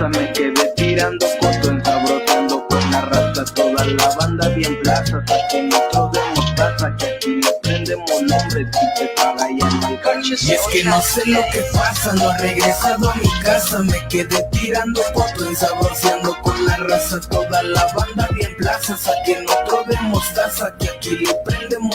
casa, me quedé tirando fotos, ensabrosando con la raza, toda la banda bien plaza, saqué otro de mostaza, que aquí le prendemos nombres y te paga ya no alcanza. Y es que no sé lo que pasa, no he regresado a mi casa, me quedé tirando fotos, ensabroceando con la raza, toda la banda bien plaza, saqué otro de mostaza, que aquí le prendemos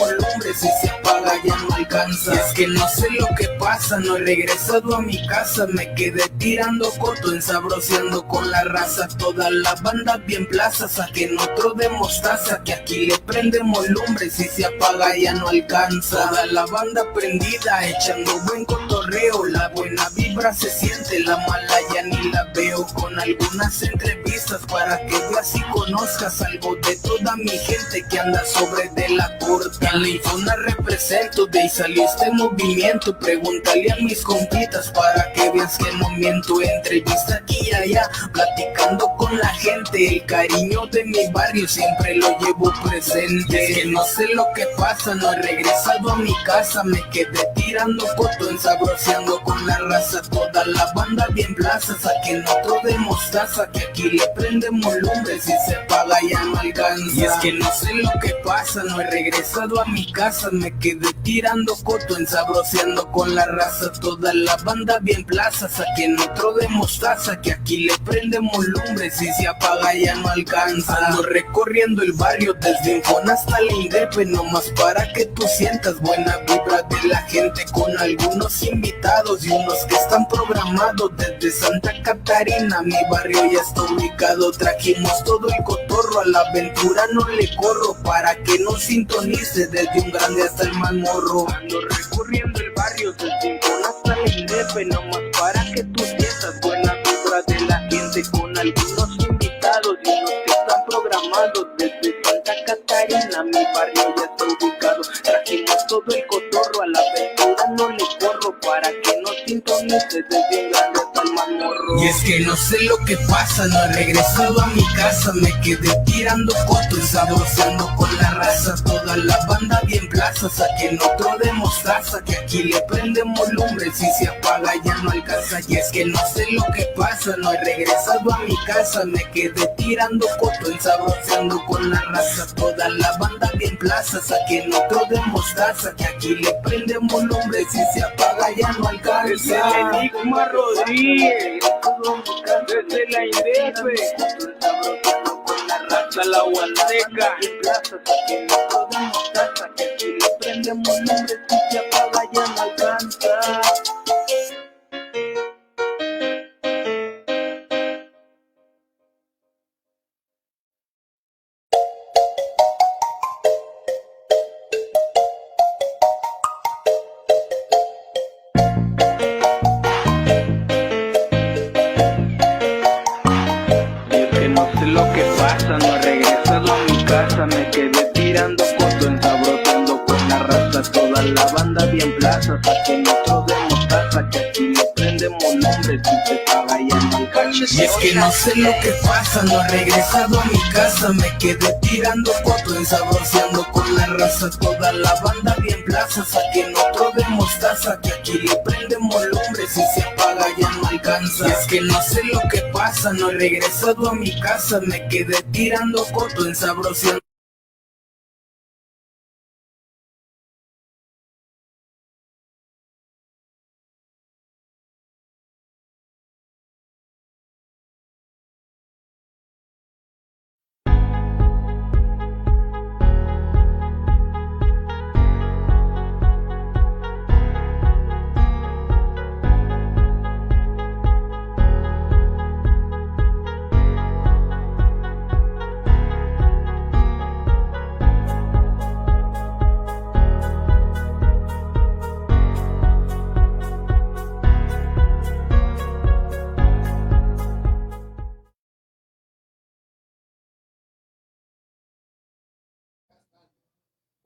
y se apaga ya no alcanza. Y es que no sé lo que pasa, no he regresado a mi casa, me quedé tirando fotos, ensabroceando con la raza, toda la banda bien plaza, saquen otro de mostaza, que aquí le prendemos lumbres y se apaga ya no alcanza. Toda la banda prendida, echando buen cotorreo, la buena vibra se siente, la mala ya ni la veo, con algunas entrevistas para que veas y conozcas algo de toda mi gente que anda sobre de la corte. En la infona represento, de ahí salió este movimiento, pregúntale a mis compitas para que veas que no miento, entrevista aquí y allá, platicando con la gente, el cariño de mi barrio siempre lo llevo presente. Es que no sé lo que pasa, no he regresado a mi casa, me quedé tirando foto, ensabroceando con la raza, toda la banda bien plaza, saquen otro de mostaza, que aquí le prendemos lumbres y se paga ya no alcanza. Y es que no sé lo que pasa, no he regresado a mi casa, me quedé tirando foto, ensabroceando con la raza, toda la banda bien plaza, saquen otro de mostaza, que aquí le prendemos lumbres y se apaga ya no alcanza. Ando recorriendo el barrio desde Infona hasta la Indepe, nomás para que tú sientas buena vibra de la gente con algunos invitados y unos que están programados desde Santa Catarina. Mi barrio ya está ubicado, trajimos todo el cotorro, a la aventura no le corro para que no sintonice desde un grande hasta el más morro. Ando recorriendo el barrio desde Infona hasta la Indepe, nomás para que tú sientas buena vibra de la gente con algunos invitados y unos que están programados desde Santa Catarina. Mi barrio ya está ubicado, trajimos todo el cotorro, a la aventura no le corro para que no sintonice desde Y es que no sé lo que pasa, no he regresado a mi casa, me quedé tirando fotos, saboreando con la raza, toda la banda bien plaza, saquen otro de mostaza, que aquí le prendemos lumbres y se apaga ya no alcanza. Y es que no sé lo que pasa, no he regresado a mi casa, me quedé tirando fotos, saboreando con la raza, toda la banda bien plaza, saquen otro de mostaza, que aquí le prendemos lumbres y se apaga ya no alcanza. Rodríguez, desde la Indepe, hasta la Huasteca. prendemos lumbres y se apaga ya no alcanza. La banda bien plaza, saquen otro de mostaza, que aquí le prendemos nombres y se paga ya no alcanza. Y es que no sé lo que pasa, no he regresado a mi casa, me quedé tirando fotos, ensabroceando con la raza, toda la banda bien plaza, saquen otro de mostaza, que aquí le prendemos lumbres y se apaga ya no alcanza. Y es que no sé lo que pasa, no he regresado a mi casa, me quedé tirando fotos, ensabroceando.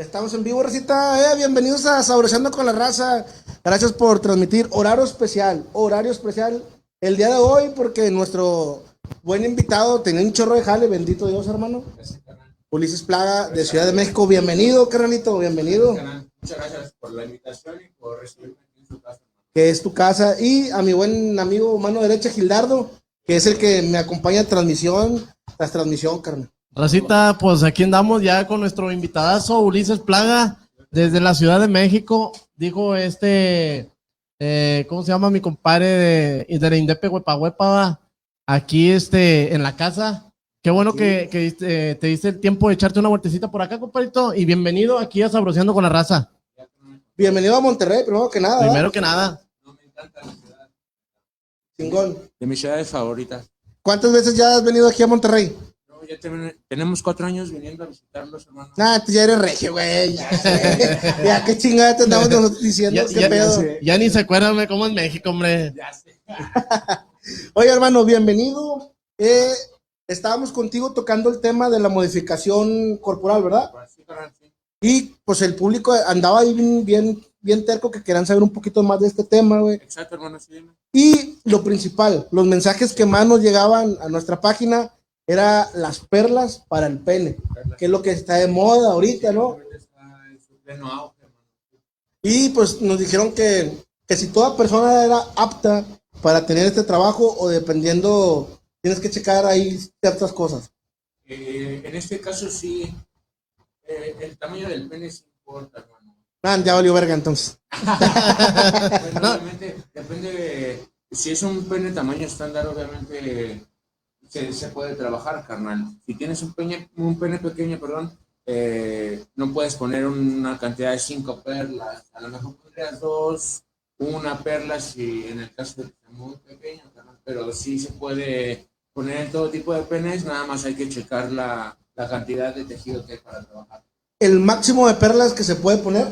Estamos en vivo, Recita. Eh, bienvenidos a Saboreando con la Raza. Gracias por transmitir horario especial. Horario especial el día de hoy, porque nuestro buen invitado tenía un chorro de jale. Bendito Dios, hermano. Ulises Plaga de Ciudad de México. Bienvenido, carnalito. Bienvenido. Muchas gracias por la invitación y por recibirme aquí en su casa. que es tu casa, y a mi buen amigo mano derecha, Gildardo, que es el que me acompaña a transmisión tras transmisión, carnal. Racita, pues aquí andamos ya con nuestro invitadazo Ulises Plaga desde la Ciudad de México. Dijo este, eh, ¿cómo se llama mi compadre de, de la Indepe Huepa Huepa? Aquí este, en la casa. Qué bueno que, que diste- te diste el tiempo de echarte una vueltecita por acá, compadrito. Y bienvenido aquí a Sabroseando con la Raza. Bienvenido a Monterrey, primero que nada. ¿verdad? Primero que nada. Chingón. De mis ciudades favoritas. ¿Cuántas veces ya has venido aquí a Monterrey? Ya ten- tenemos cuatro años viniendo a visitarlos, hermano. Nah, tú ya eres regio, güey. Ya, sé. ya qué chingada te andamos nosotros diciendo, Ya, qué ya- pedo. ya ni se acuerdan de cómo es México, hombre. Ya sé. Oye, hermano, bienvenido. Eh, estábamos contigo tocando el tema de la modificación corporal, ¿verdad? Pues sí, sí. Y pues el público andaba ahí bien, bien, bien terco que querían saber un poquito más de este tema, güey. Exacto, hermano, sí, dime. Y lo principal, los mensajes que más nos llegaban a nuestra página era las perlas para el pene, que es lo que está de moda ahorita, ¿no? Y pues nos dijeron que, que si toda persona era apta para tener este trabajo o dependiendo, tienes que checar ahí ciertas cosas. Eh, en este caso sí, eh, el tamaño del pene sí importa, hermano. Ah, ya valió verga entonces. Bueno, obviamente, depende de, si es un pene tamaño estándar, obviamente se, se puede trabajar, carnal. Si tienes un pene, un pene pequeño, perdón, eh, no puedes poner una cantidad de cinco perlas. A lo mejor pondrías dos, una perla, si en el caso de que sea muy pequeño, carnal. Pero sí se puede poner todo tipo de penes, nada más hay que checar la, la cantidad de tejido que hay para trabajar. El máximo de perlas que se puede poner.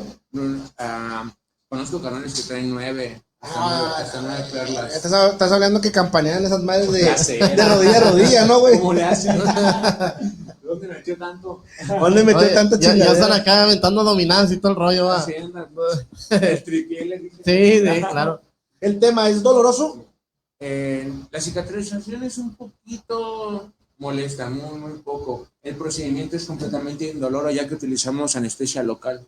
Ah, conozco canales que traen nueve, Ah, perlas. Estás, estás hablando que campanean esas madres de, rodilla a rodilla, ¿no, güey? ¿Cómo le hacen? ¿Dónde metió tanto? ¿Dónde metió Oye, tanta ya, ya están acá aventando dominadas y todo el rollo, va. El. Sí, sí, claro. El tema es doloroso. Eh, la cicatrización es un poquito molesta, muy, muy poco. El procedimiento es completamente indoloro ya que utilizamos anestesia local.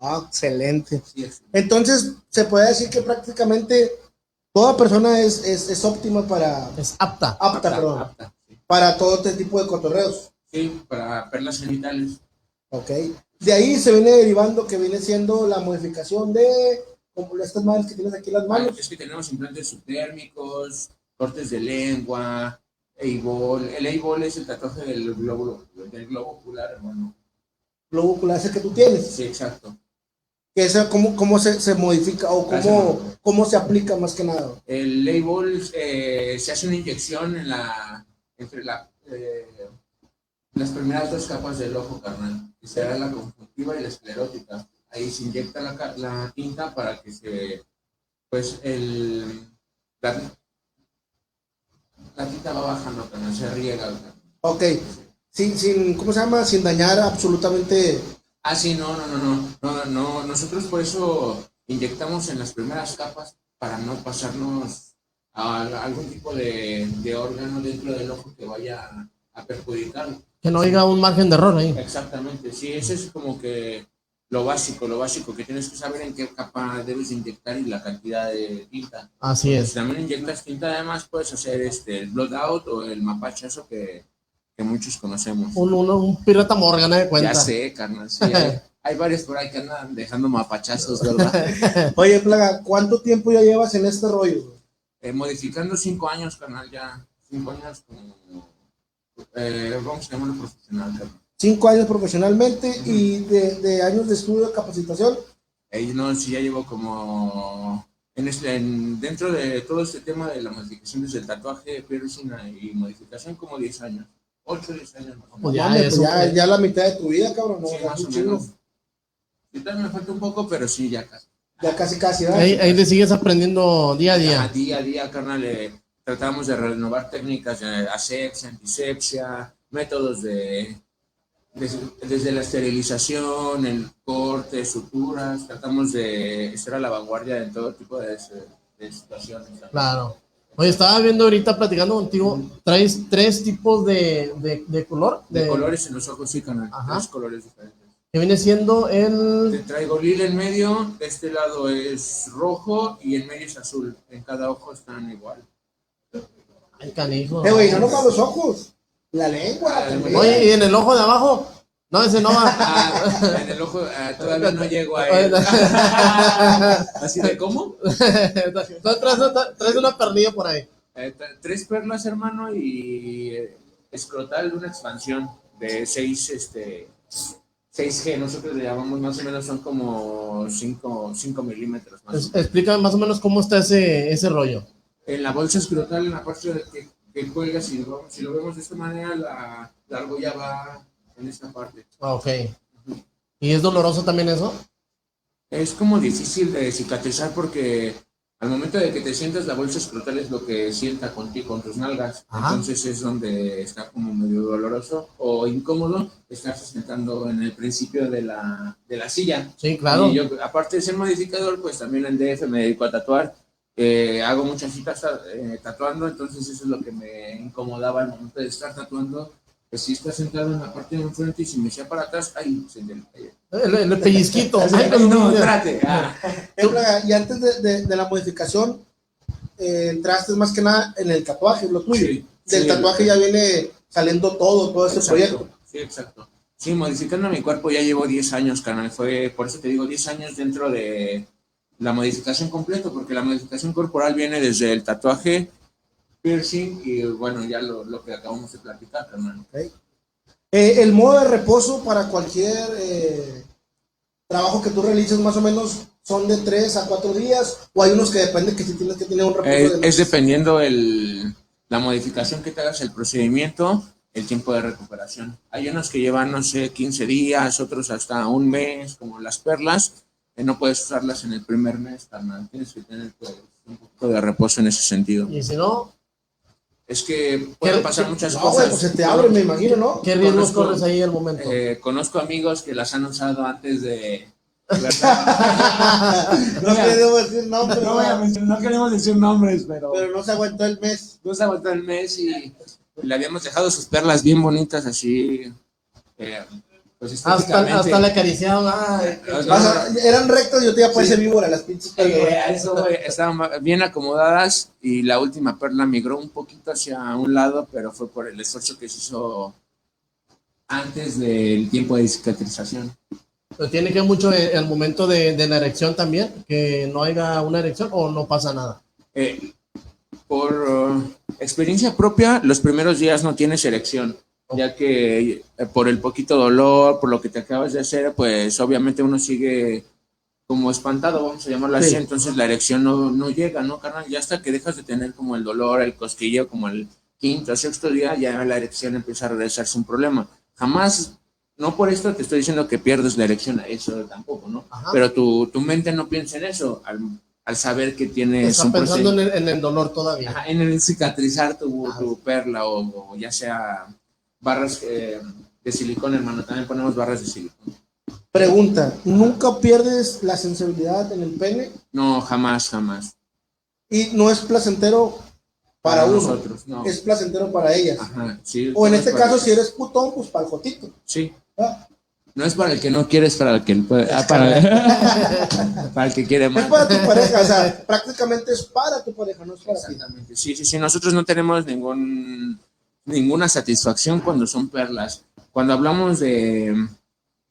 Ah, excelente. Entonces, se puede decir que prácticamente toda persona es, es, es óptima para, Es apta. apta, perdón, apta, sí. para todo este tipo de cotorreos. Sí, para perlas genitales. Ok. De ahí se viene derivando que viene siendo la modificación de como estas madres que tienes aquí en las manos. Es que tenemos implantes subdérmicos, cortes de lengua, Eibol. El Eibol es el tatuaje del globo, del globo ocular, hermano. Globo ocular ese que tú tienes. Sí, exacto. Que esa, ¿Cómo, cómo se, se modifica o cómo, cómo se aplica más que nada? El Eibol eh, se hace una inyección en la, entre la, eh, las primeras dos capas del ojo, carnal, que será la conjuntiva y la esclerótica. Ahí se inyecta la, tinta para que se, pues, el, la, la tinta va bajando, carnal, se riega. Ok. Sin, sin, ¿cómo se llama? Sin dañar absolutamente. Ah, sí, no, no, no, no, no, no, nosotros por eso inyectamos en las primeras capas para no pasarnos a algún tipo de, de órgano dentro del ojo que vaya a, perjudicarlo. Que no haya un margen de error ahí. Exactamente, sí, eso es como que lo básico, lo básico, que tienes que saber en qué capa debes inyectar y la cantidad de tinta. Así Si es. también inyectas tinta, además puedes hacer este, el blood out o el mapachazo que, que muchos conocemos. Un, un, un pirata Morgan, de cuenta. Ya sé, carnal, sí. Hay, hay varios por ahí que andan dejando mapachazos, ¿verdad? Oye, Plaga, ¿cuánto tiempo ya llevas en este rollo? Eh, modificando cinco años, carnal, ya. Cinco años como. Eh, vamos a llamarlo profesional, carnal. Cinco años profesionalmente y de, de años de estudio, capacitación. Eh, no, sí, ya llevo como. En este, en- dentro de todo este tema de la modificación desde el tatuaje, piercing y modificación, como 10 años. 8 o 10 años más. Pues ya, pues ya, ya la mitad de tu vida, cabrón. ¿no? Sí, más o menos. Ahorita me falta un poco, pero sí, ya casi. Ya casi, casi, ¿verdad? Ahí, ahí le sigues aprendiendo día a día. día a día, carnal, eh, tratamos de renovar técnicas de asepsia, antisepsia, métodos de, desde, desde la esterilización, el corte, suturas, tratamos de estar a la vanguardia en todo tipo de, de situaciones. Claro. Oye, estaba viendo ahorita platicando contigo, traes tres tipos de, de, de color. De colores en los ojos, sí, carnal, Ajá. tres colores diferentes. Que viene siendo el. Te traigo lila en medio, de este lado es rojo y en medio es azul. En cada ojo están igual. Ay, canijo. Eh, güey, no nomás los ojos. La lengua. también. Oye, ¿y en el ojo de abajo? No, ese no va. Ah, en el ojo ah, todavía no llego a él. ¿Así de cómo? traes, una perlilla por ahí. Eh, tres perlas, hermano, y eh, escrotal una expansión de 6 este, 6G. Nosotros le llamamos más o menos, son como 5 milímetros más. explícame más o menos cómo está ese, ese rollo. En la bolsa escrotal, en la parte de que, que cuelga, si lo, si lo vemos de esta manera, la, la argolla va en esta parte. Ah, ok. ¿Y es doloroso también eso? Es como difícil de cicatrizar porque al momento de que te sientas, la bolsa escrotal es lo que sienta contigo, con tus nalgas. Ajá. Entonces es donde está como medio doloroso o incómodo estarse sentando en el principio de la, de la silla. Sí, claro. Y yo, aparte de ser modificador, pues también en DF me dedico a tatuar. Eh, hago muchas citas eh, tatuando, entonces eso es lo que me incomodaba al momento de estar tatuando. Pues si estás sentado en la parte de enfrente y si me echa para atrás, ahí se me El, el pellizquito. Ay, Ay, no, espérate. Ah. Y antes de, de- de la modificación, eh, entraste más que nada en el tatuaje, lo tuyo. Sí, Del sí, tatuaje el- ya viene saliendo todo, todo ese Exacto, proyecto. Sí, exacto. Sí, modificando mi cuerpo ya llevo 10 años, carnal. Fue, por eso te digo, 10 años dentro de la modificación completa, porque la modificación corporal viene desde el tatuaje, piercing y, bueno, ya lo, lo que acabamos de platicar, carnal. Eh, el modo de reposo para cualquier eh, trabajo que tú realices, más o menos, son de 3 a 4 días, o hay unos que depende que si tienes que tener un reposo Eh, de es dependiendo el, la modificación que te hagas, el procedimiento, el tiempo de recuperación. Hay unos que llevan, no sé, 15 días, otros hasta un mes, como las perlas, que no puedes usarlas en el primer mes, carnal. Tienes que tener pues, un poco de reposo en ese sentido. Y si no, Es que pueden ¿Qué- pasar qué- muchas No, cosas. güey, pues se te abre, me imagino, ¿no? ¿qué riesgos Conozco- corres ahí al momento? Eh, conozco amigos que las han usado antes de... no queremos decir nombres, no, voy a ¿no? mencionar- no queremos decir nombres, pero... pero no se aguantó el mes. no se aguantó el mes y le habíamos dejado sus perlas bien bonitas así. eh, pues hasta, estéticamente. hasta. Ay, No, O sea, eran rectos y yo te iba a parecer víbora, las pinches eh, eso, estaban bien acomodadas y la última perla migró un poquito hacia un lado, pero fue por el esfuerzo que se hizo antes del tiempo de cicatrización. Pero tiene que mucho el, el momento de, de la erección también, que no haya una erección o no pasa nada. Eh, por uh, experiencia propia, los primeros días no tienes erección, ya que eh, por el poquito dolor, por lo que te acabas de hacer, pues obviamente uno sigue como espantado, vamos a llamarlo así, Sí. entonces la erección no, no llega, ¿no, carnal? Ya hasta que dejas de tener como el dolor, el cosquillo, como el quinto, sexto día, ya la erección empieza a regresarse un problema. Jamás, no por esto te estoy diciendo que pierdes la erección, eso tampoco, ¿no? Ajá. Pero tu, tu mente no piensa en eso, al, al saber que tienes Está un pensando en el, en el dolor todavía. Ajá, en el cicatrizar tu, tu perla o, o ya sea barras eh, de silicón, hermano. También ponemos barras de silicón. Pregunta, ¿nunca pierdes la sensibilidad en el pene? No, jamás, jamás. Y no es placentero para, uno, nosotros, no. es placentero para ellas. Ajá, sí, O en este es para- caso, si eres putón, pues para el jotito. Sí. Ah, No es para el que no quiere, es para el que puede. ah, para, para el que quiere Es más. para tu pareja, o sea, prácticamente es para tu pareja, no es para ti. Sí, sí, sí. Nosotros no tenemos ningún, ninguna satisfacción cuando son perlas. Cuando hablamos de,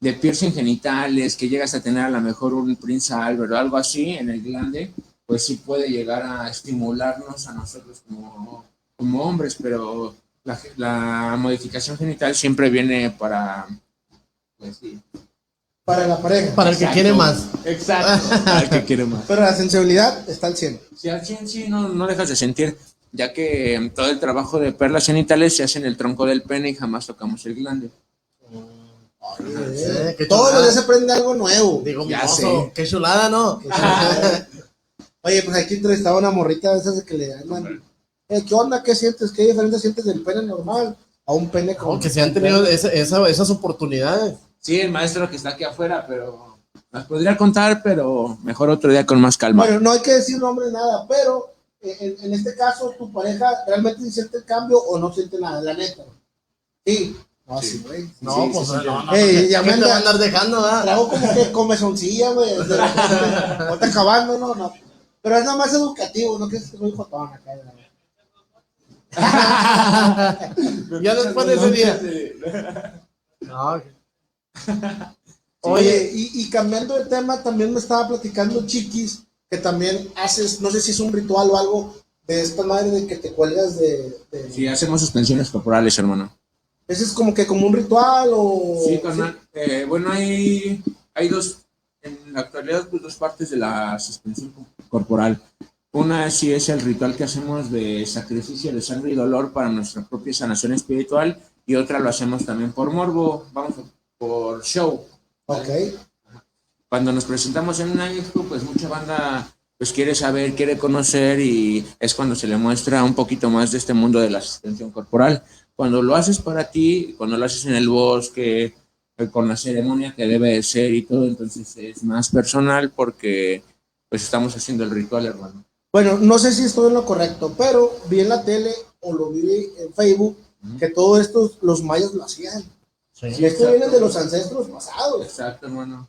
de piercing genitales, que llegas a tener a lo mejor un Prince Albert o algo así en el glande, pues sí puede llegar a estimularnos a nosotros como, como hombres, pero la, la modificación genital siempre viene para... Pues sí. Para la pareja. Para el que Exacto. quiere más. Exacto. Para el que quiere más. Pero la sensibilidad está al 100. Sí, al 100 sí, no, no dejas de sentir, ya que todo el trabajo de perlas genitales se hace en el tronco del pene y jamás tocamos el glande. Todos los días se aprende algo nuevo. Digo, Ya mozo, sé. qué chulada, ¿no? Oye, pues aquí entrevistaba a una morrita de esas de que le andan. Eh, ¿Qué onda? ¿Qué sientes? ¿Qué diferencia sientes del pene normal a un pene. Como que se han tenido esa- esa- esas oportunidades. Sí, el maestro que está aquí afuera, pero las podría contar, pero mejor otro día con más calma. Bueno, no hay que decir nombre nada, pero en, en este caso, tu pareja realmente siente el cambio o no siente nada, la neta. Sí. Ah, sí, güey. No, Sí, pues no, no, Ey, ¿qué ya me anda- va a andar dejando, ¿verdad? Trago como que comezoncilla, güey. repente, Ahorita acabando, no, no. Pero es nada más educativo, no que soy jotón acá. güey. Ya después de ese día. No. Oye, y, y cambiando de tema, también me estaba platicando Chiquis, que también haces, no sé si es un ritual o algo, de esta madre de que te cuelgas de... de- Sí, hacemos suspensiones corporales, hermano. ¿Ese es como que como un ritual o...? Sí, carnal. Eh, bueno, hay, hay dos, en la actualidad, pues, dos partes de la suspensión co- corporal. Una sí es el ritual que hacemos de sacrificio de sangre y dolor para nuestra propia sanación espiritual y otra lo hacemos también por morbo, vamos, por show. Ok. Cuando nos presentamos en una expo, pues mucha banda pues quiere saber, quiere conocer y es cuando se le muestra un poquito más de este mundo de la suspensión corporal. Cuando lo haces para ti, cuando lo haces en el bosque, eh, con la ceremonia que debe de ser y todo, entonces es más personal porque pues estamos haciendo el ritual, hermano. Bueno, no sé si estoy en lo correcto, pero vi en la tele o lo vi en Facebook que todo esto los mayas lo hacían. Y esto viene de los ancestros pasados. Exacto, hermano.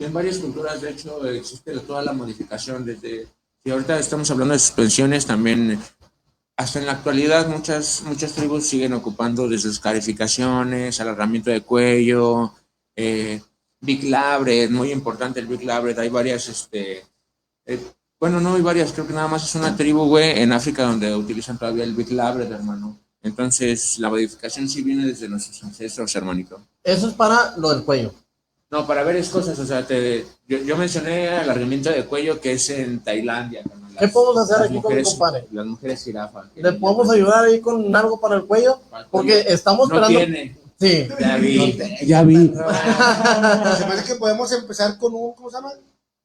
En varias culturas, de hecho, existe toda la modificación desde... Y ahorita estamos hablando de suspensiones, también hasta en la actualidad muchas, muchas tribus siguen ocupando desde sus calificaciones, alargamiento de cuello, eh, Big Labret, muy importante el Big Labret, hay varias, este, eh, bueno, no hay varias, creo que nada más es una tribu, güey, en África donde utilizan todavía el Big Labret, hermano. Entonces, la modificación sí viene desde nuestros ancestros, hermanito. Eso es para lo del cuello. No, para varias cosas, o sea, te, yo, yo mencioné alargamiento de cuello que es en Tailandia. ¿Qué podemos hacer aquí con mi mujeres- compadre? Las mujeres jirafa. ¿Le podemos llaman. ayudar ahí con algo para el cuello? Para el Porque estamos No esperando. tiene. Sí. Ya vi, ya vi. Se me hace que podemos empezar con un, ¿cómo se llama?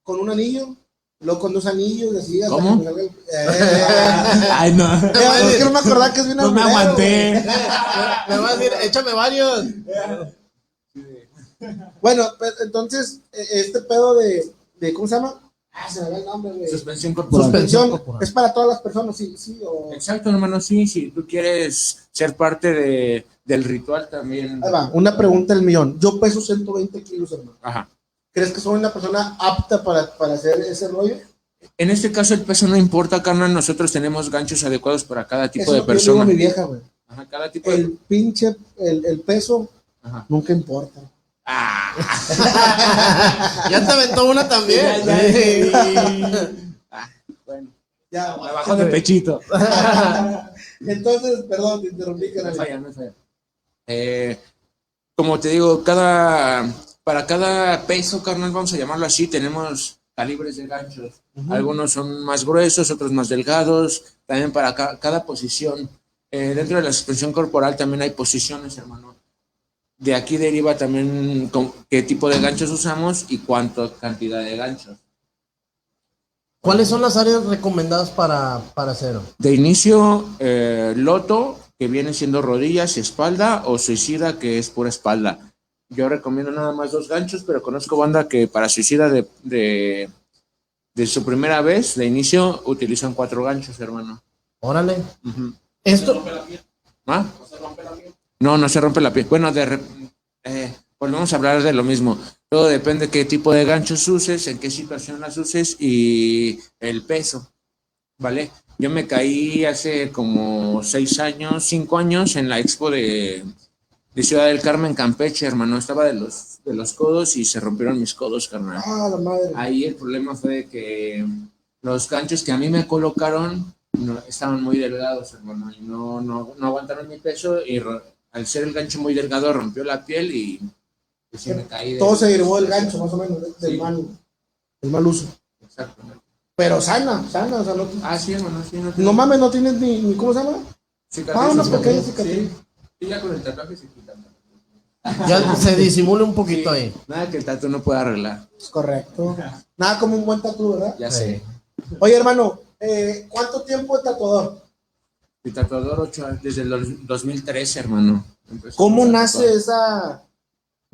Con un anillo, luego con dos anillos, así. hasta ¿Cómo? que el- Eh, Ay, no. eh, es que no me acordaba que es bien No me aguanté. Me va a decir, échame varios. Bueno, pues, entonces, eh, este pedo de, de, ¿cómo se llama? Ah, se me va el nombre, güey. Suspensión corporal. Suspensión corporal. es para todas las personas, sí, sí. O... Exacto, hermano, sí, si tú quieres ser parte de, del ritual también. Ahí va, una pregunta del millón. Yo peso 120 kilos, hermano. Ajá. ¿Crees que soy una persona apta para, para hacer ese rollo? En este caso el peso no importa, carnal, nosotros tenemos ganchos adecuados para cada tipo Eso de es lo que yo digo a persona. mi vieja, güey. Ajá, cada tipo de... El pinche, el, el peso Ajá. nunca importa. Ah, Ya te aventó una también. bueno, Ya, me bajó de pechito. Entonces, perdón, te interrumpí, No carnal. falla, no falla. Eh, como te digo, cada, para cada peso, carnal, vamos a llamarlo así, tenemos calibres de ganchos. Algunos son más gruesos, otros más delgados. También para ca- cada posición. Eh, dentro de la suspensión corporal también hay posiciones, hermano. De aquí deriva también con qué tipo de ganchos usamos y cuánta cantidad de ganchos. ¿Cuáles son las áreas recomendadas para, para hacerlo? De inicio, eh, loto, que viene siendo rodillas y espalda, o suicida, que es pura espalda. Yo recomiendo nada más dos ganchos, pero conozco banda que para suicida de, de, de su primera vez, de inicio, utilizan cuatro ganchos, hermano. Órale. Esto, ¿Ah? No, no se rompe la piel. Bueno, de, eh, volvemos a hablar de lo mismo. Todo depende qué tipo de ganchos uses, en qué situación las uses y el peso, ¿vale? Yo me caí hace como seis años, cinco años en la expo de, de Ciudad del Carmen, Campeche, hermano. Estaba de los, de los codos y se rompieron mis codos, carnal. Ah, la madre. Ahí el problema fue de que los ganchos que a mí me colocaron no, estaban muy delgados, hermano, y no, no, no aguantaron mi peso y al ser el gancho muy delgado rompió la piel y pues, sí me caí. de- Todo se derivó del gancho, más o menos, de- del Sí. mal, del mal uso. Exactamente. Pero sana, sana, o sea, no, Ah, sí, hermano, sí. No, no mames, no tienes ni, ni ¿cómo se llama? Cicatrices, Ah, una pequeña cicatriz. Sí. Sí, ya con el tatuaje se quita. ya se disimula un poquito ahí. Nada que el tatu no pueda arreglar. Es correcto. Nada como un buen tatu, ¿verdad? Ya Sí. sé. Oye, hermano, eh, ¿cuánto tiempo de tatuador? Mi tatuador desde el dos- 2013, hermano. ¿Cómo nace esa,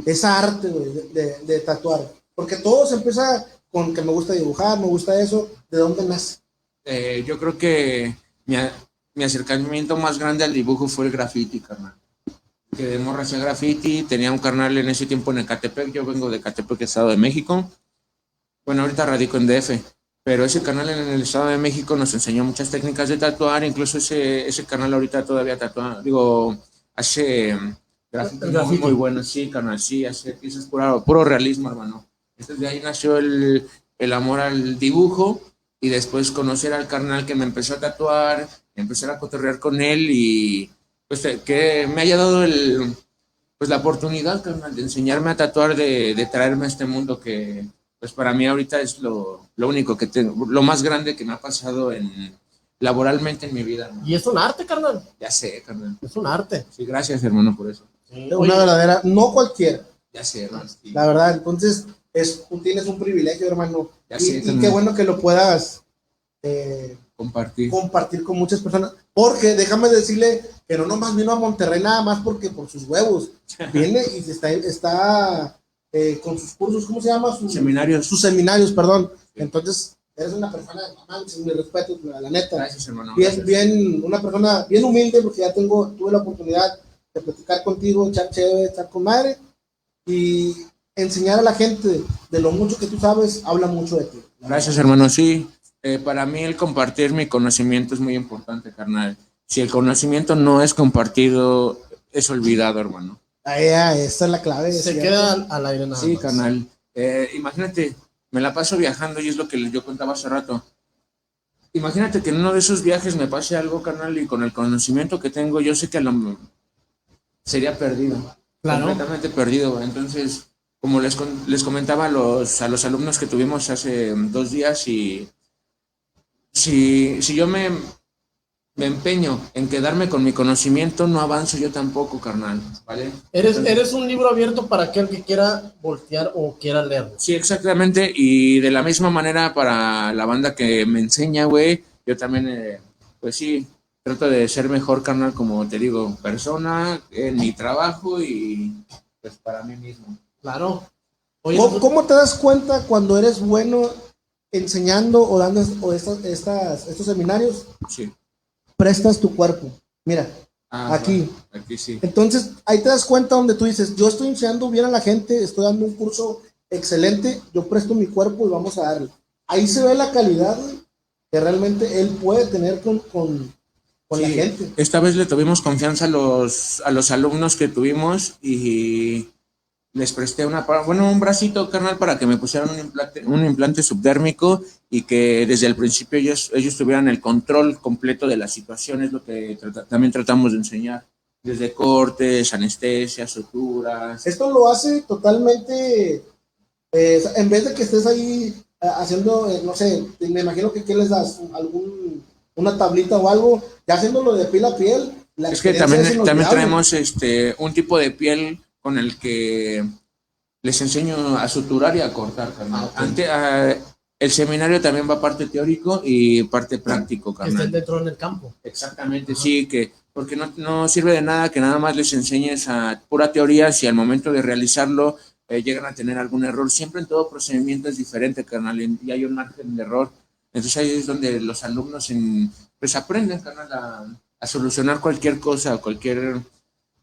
esa arte, güey, de, de- de tatuar? Porque todo se empieza con que me gusta dibujar, me gusta eso. ¿De dónde nace? Eh, yo creo que mi, mi acercamiento más grande al dibujo fue el graffiti, carnal. que de morra hacía graffiti, tenía un carnal en ese tiempo en Ecatepec, yo vengo de Ecatepec, Estado de México. Bueno, ahorita radico en DF, pero ese canal en el Estado de México nos enseñó muchas técnicas de tatuar, incluso ese, ese canal ahorita todavía tatúa, digo, hace graffiti, muy, muy bueno, sí, canal, sí, hace piezas puro, puro realismo, hermano. Entonces de ahí nació el, el amor al dibujo y después conocer al carnal que me empezó a tatuar, empezar a cotorrear con él y pues que me haya dado el, pues la oportunidad, carnal, de enseñarme a tatuar, de, de traerme a este mundo que, pues para mí ahorita es lo, lo único que tengo, lo más grande que me ha pasado en, laboralmente en mi vida. ¿no? Y es un arte, carnal. Ya sé, carnal. Es un arte. Sí, gracias, hermano, por eso. Una verdadera, no cualquiera, Ya sé, hermano. sí. la verdad. Entonces, es, tú tienes un privilegio, hermano. Ya Y, sé, y carnal. qué bueno que lo puedas eh, Compartir. compartir con muchas personas. Porque déjame decirle que no nomás vino a Monterrey nada más porque por sus huevos. Viene y se está, está eh, con sus cursos, ¿cómo se llama? Sus Seminarios. Sus seminarios, perdón. Entonces, eres una persona, mamá, sin mi respeto, la neta. Gracias, hermano. bien, gracias. bien, una persona bien humilde, porque ya tengo, tuve la oportunidad de platicar contigo, echar chévere, echar con madre, y enseñar a la gente de lo mucho que tú sabes, habla mucho de ti. Gracias, hermano. Sí, eh, para mí el compartir mi conocimiento es muy importante, carnal. Si el conocimiento no es compartido, es olvidado, hermano. Ah, ya, esa es la clave. Se ¿cierto? queda al, al aire nada Sí, más. carnal. Eh, imagínate, me la paso viajando y es lo que yo contaba hace rato. Imagínate que en uno de esos viajes me pase algo, carnal, y con el conocimiento que tengo, yo sé que lo sería perdido. Claro. Completamente perdido. Entonces, como les, les comentaba a los, a los alumnos que tuvimos hace dos días, y si, si yo me, me empeño en quedarme con mi conocimiento, no avanzo yo tampoco, carnal. ¿Vale? Eres, Entonces- eres un libro abierto para aquel que quiera voltear o quiera leerlo. Sí, exactamente. Y de la misma manera para la banda que me enseña, güey, yo también, eh, pues sí, trato de ser mejor, carnal, como te digo, persona, en mi trabajo y pues para mí mismo. Claro. Oye, ¿Cómo, nosotros- cómo te das cuenta cuando eres bueno enseñando o dando o estas, estas, estos seminarios? Sí. Prestas tu cuerpo. Mira, Ah, Aquí. bueno, aquí sí. entonces ahí te das cuenta donde tú dices, yo estoy enseñando bien a la gente, estoy dando un curso excelente, yo presto mi cuerpo y vamos a darle. Ahí se ve la calidad que realmente él puede tener con, con, con la gente. Esta vez le tuvimos confianza a los, a los alumnos que tuvimos y les presté una, bueno, un bracito, carnal, para que me pusieran un implante, un implante subdérmico y que desde el principio ellos, ellos tuvieran el control completo de la situación, es lo que trata- también tratamos de enseñar. Desde cortes, anestesia, suturas. Esto lo hace totalmente, eh, en vez de que estés ahí eh, haciendo, eh, no sé, me imagino que ¿qué les das? algún una tablita o algo, ya haciéndolo de piel a piel. la Es que también, es también traemos este, un tipo de piel con el que les enseño a suturar y a cortar. Ah, ok. Ante- ah, el seminario también va parte teórico y parte práctico, que estén carnal. dentro en el campo. Exactamente, sí, que porque no, no sirve de nada que nada más les enseñes a pura teoría si al momento de realizarlo eh, llegan a tener algún error. Siempre en todo procedimiento es diferente, carnal, y y hay un margen de error. Entonces ahí es donde los alumnos en, pues aprenden, carnal, a, a solucionar cualquier cosa, cualquier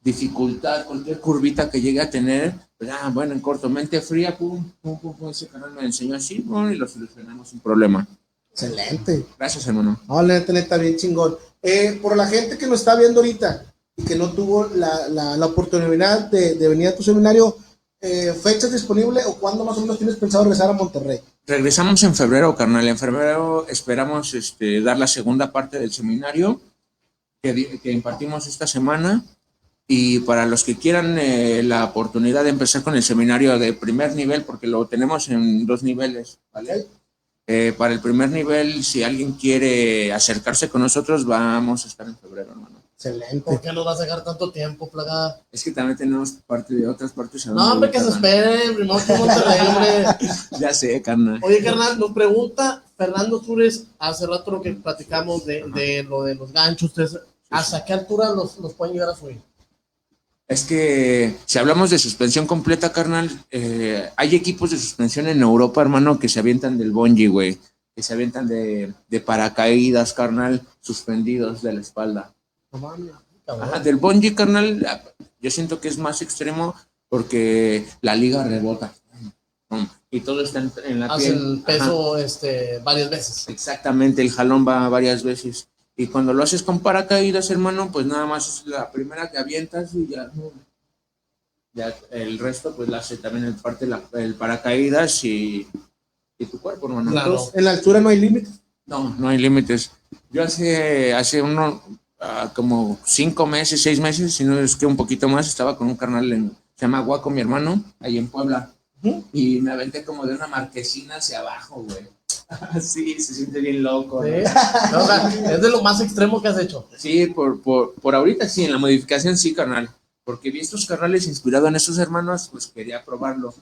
dificultad, cualquier curvita que llegue a tener. Pues, ah, bueno, en corto, mente fría, pum, pum, pum, pum, ese canal me enseñó así, pum, y lo solucionamos sin problema. Excelente. Gracias, hermano. No, neta, neta, bien chingón. Eh, por la gente que nos está viendo ahorita y que no tuvo la, la, la oportunidad de, de venir a tu seminario, eh, ¿fechas disponibles o cuándo más o menos tienes pensado regresar a Monterrey? Regresamos en febrero, carnal. En febrero esperamos este, dar la segunda parte del seminario que, que impartimos esta semana. Y para los que quieran eh, la oportunidad de empezar con el seminario de primer nivel, porque lo tenemos en dos niveles, ¿vale? Eh, para el primer nivel, si alguien quiere acercarse con nosotros, vamos a estar en febrero, hermano. Excelente. ¿Por qué nos vas a dejar tanto tiempo, plaga? Es que también tenemos parte de otras partes. No, hombre, que se carnal. espere. Primero que Monterrey, hombre. Ya sé, carnal. Oye, carnal, nos pregunta Fernando Sures hace rato lo que platicamos de, de lo de los ganchos. ustedes, ¿Hasta qué altura los, los pueden llegar a subir? Es que si hablamos de suspensión completa, carnal, eh, hay equipos de suspensión en Europa, hermano, que se avientan del bungee, güey. Que se avientan de, de paracaídas, carnal, suspendidos de la espalda. Ajá, del bungee, carnal, ah, yo siento que es más extremo porque la liga rebota. Mm, Y todo está en, la Hace piel. el Ajá. peso este, varias veces. Exactamente, el jalón va varias veces. Y cuando lo haces con paracaídas, hermano, pues nada más es la primera que avientas y ya. Ya el resto, pues la hace también el parte la- el paracaídas y, y tu cuerpo, hermano. Claro. Entonces, En la altura no hay límites. no, no hay límites. Yo hace, hace uno, ah, como cinco meses, seis meses, si no es que un poquito más, estaba con un carnal, en, se llama Guaco, mi hermano, ahí en Puebla. Y me aventé como de una marquesina hacia abajo, güey. sí, se siente bien loco. Sí. ¿no? O sea, es de lo más extremo que has hecho. Sí, por, por, por ahorita sí, en la modificación sí, carnal. Porque vi estos carnales inspirados en esos hermanos, pues quería probarlo.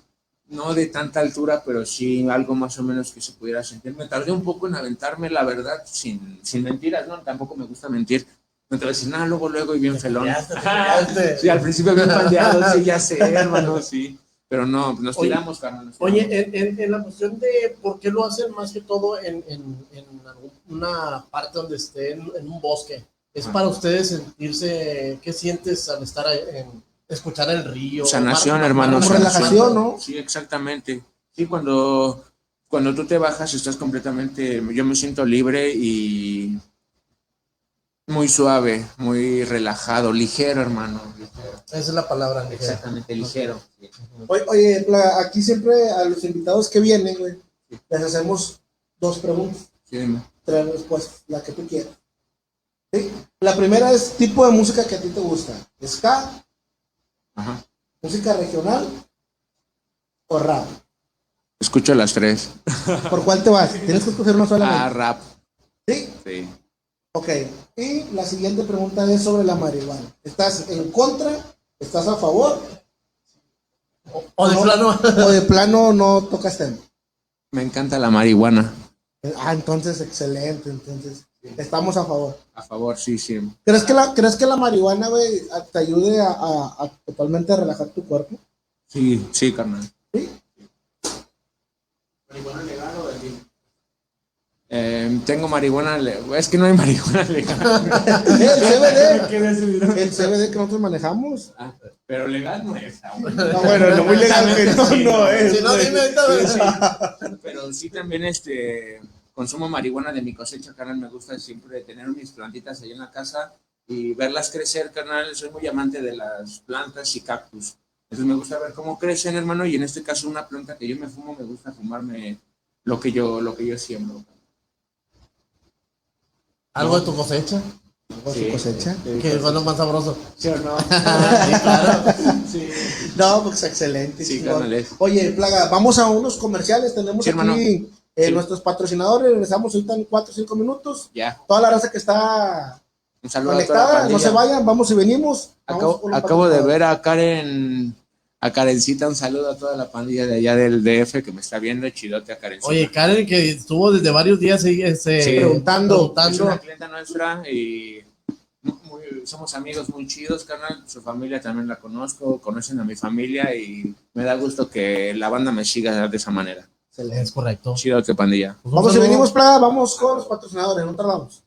No de tanta altura, pero sí algo más o menos que se pudiera sentir. Me tardé un poco en aventarme, la verdad, sin, sin mentiras, ¿no? Tampoco me gusta mentir. Me tardé decir, nada, luego, luego y bien felón. Te. Sí, al principio bien pandeado, sí, ya sé, hermano, sí. Pero no, nos Oye, tiramos, carnal. nos Oye, tiramos. en, en, en la cuestión de por qué lo hacen más que todo en, en, alguna parte donde estén en un bosque, ¿es Ah. para ustedes sentirse, qué sientes al estar en, escuchar el río? Sanación, hermano. relajación, ¿no? Sí, exactamente. Sí, cuando, cuando tú te bajas estás completamente, yo me siento libre y muy suave, muy relajado, ligero, hermano. ligero. Esa es la palabra. Exactamente, ligero. Oye, aquí siempre a los invitados que vienen, güey, les hacemos dos preguntas, Sí, dime. tres respuestas, la que tú quieras. ¿Sí? La primera es tipo de música que a ti te gusta. ¿Ska, Ajá. música regional o rap? Escucho las tres. ¿Por cuál te vas? Tienes que escoger una Ah, solamente. rap. ¿Sí? Sí. Ok. Y la siguiente pregunta es sobre la marihuana. ¿Estás en contra? ¿Estás a favor? O de No. plano, ¿O de plano no tocas tema? Me encanta la marihuana. Ah, entonces excelente. Entonces estamos a favor. A favor, sí, sí. ¿Crees que la, ¿crees que la marihuana, güey, te ayude a, a- a totalmente relajar tu cuerpo? Sí, sí, carnal. Sí. ¿Marihuana legal o Eh, tengo marihuana, es que no hay marihuana legal. El CBD, el CBD que nosotros manejamos. Ah, pero legal no es. aún. No, bueno, lo muy legal que no, no es. si no, dime ahorita. Pero sí también este consumo marihuana de mi cosecha, carnal. Me gusta siempre tener mis plantitas ahí en la casa y verlas crecer, carnal. Soy muy amante de las plantas y cactus. Entonces me gusta ver cómo crecen, hermano, y en este caso una planta que yo me fumo, me gusta fumarme lo que yo, lo que yo siembro. Algo de tu cosecha, Con su cosecha. que es lo más sabroso. ¿Sí o no? Sí, claro. Sí. No, pues excelente. Sí, carnales. Oye, Plaga, vamos a unos comerciales. Tenemos Sí, aquí eh, nuestros patrocinadores. Regresamos ahorita en 4 o 5 minutos. Ya. Toda la raza que está conectada, no se vayan, vamos y venimos. Vamos Acabo, de ver a Karen, a Karencita, un saludo a toda la pandilla de allá del DF que me está viendo, chidote a Karencita. Oye, Karen, que estuvo desde varios días ahí, este, Sí. Preguntando. es preguntando. una clienta nuestra y muy- somos amigos muy chidos, carnal. Su familia también la conozco, conocen a mi familia y me da gusto que la banda me siga de esa manera. Es correcto. Chidote, pandilla. Pues Vamos y venimos, Plaga, vamos con los patrocinadores, no tardamos.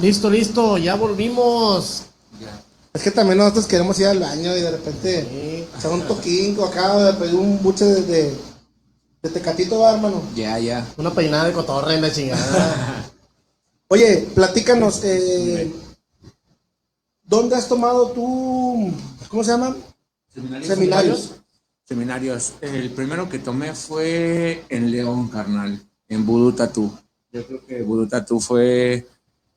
Listo, listo, ya volvimos. Es que también nosotros queremos ir al baño y de repente echar un toquín o acá, de pedir un buche de, de, de tecatito, ¿va, hermano. Ya, ya. Una peinada de cotorra en la chingada. Oye, platícanos, eh, ¿dónde has tomado tú, cómo se llama? Seminarios. Seminarios. El primero que tomé fue en León, carnal, en Voodoo Tattoo. Yo creo que Voodoo Tattoo fue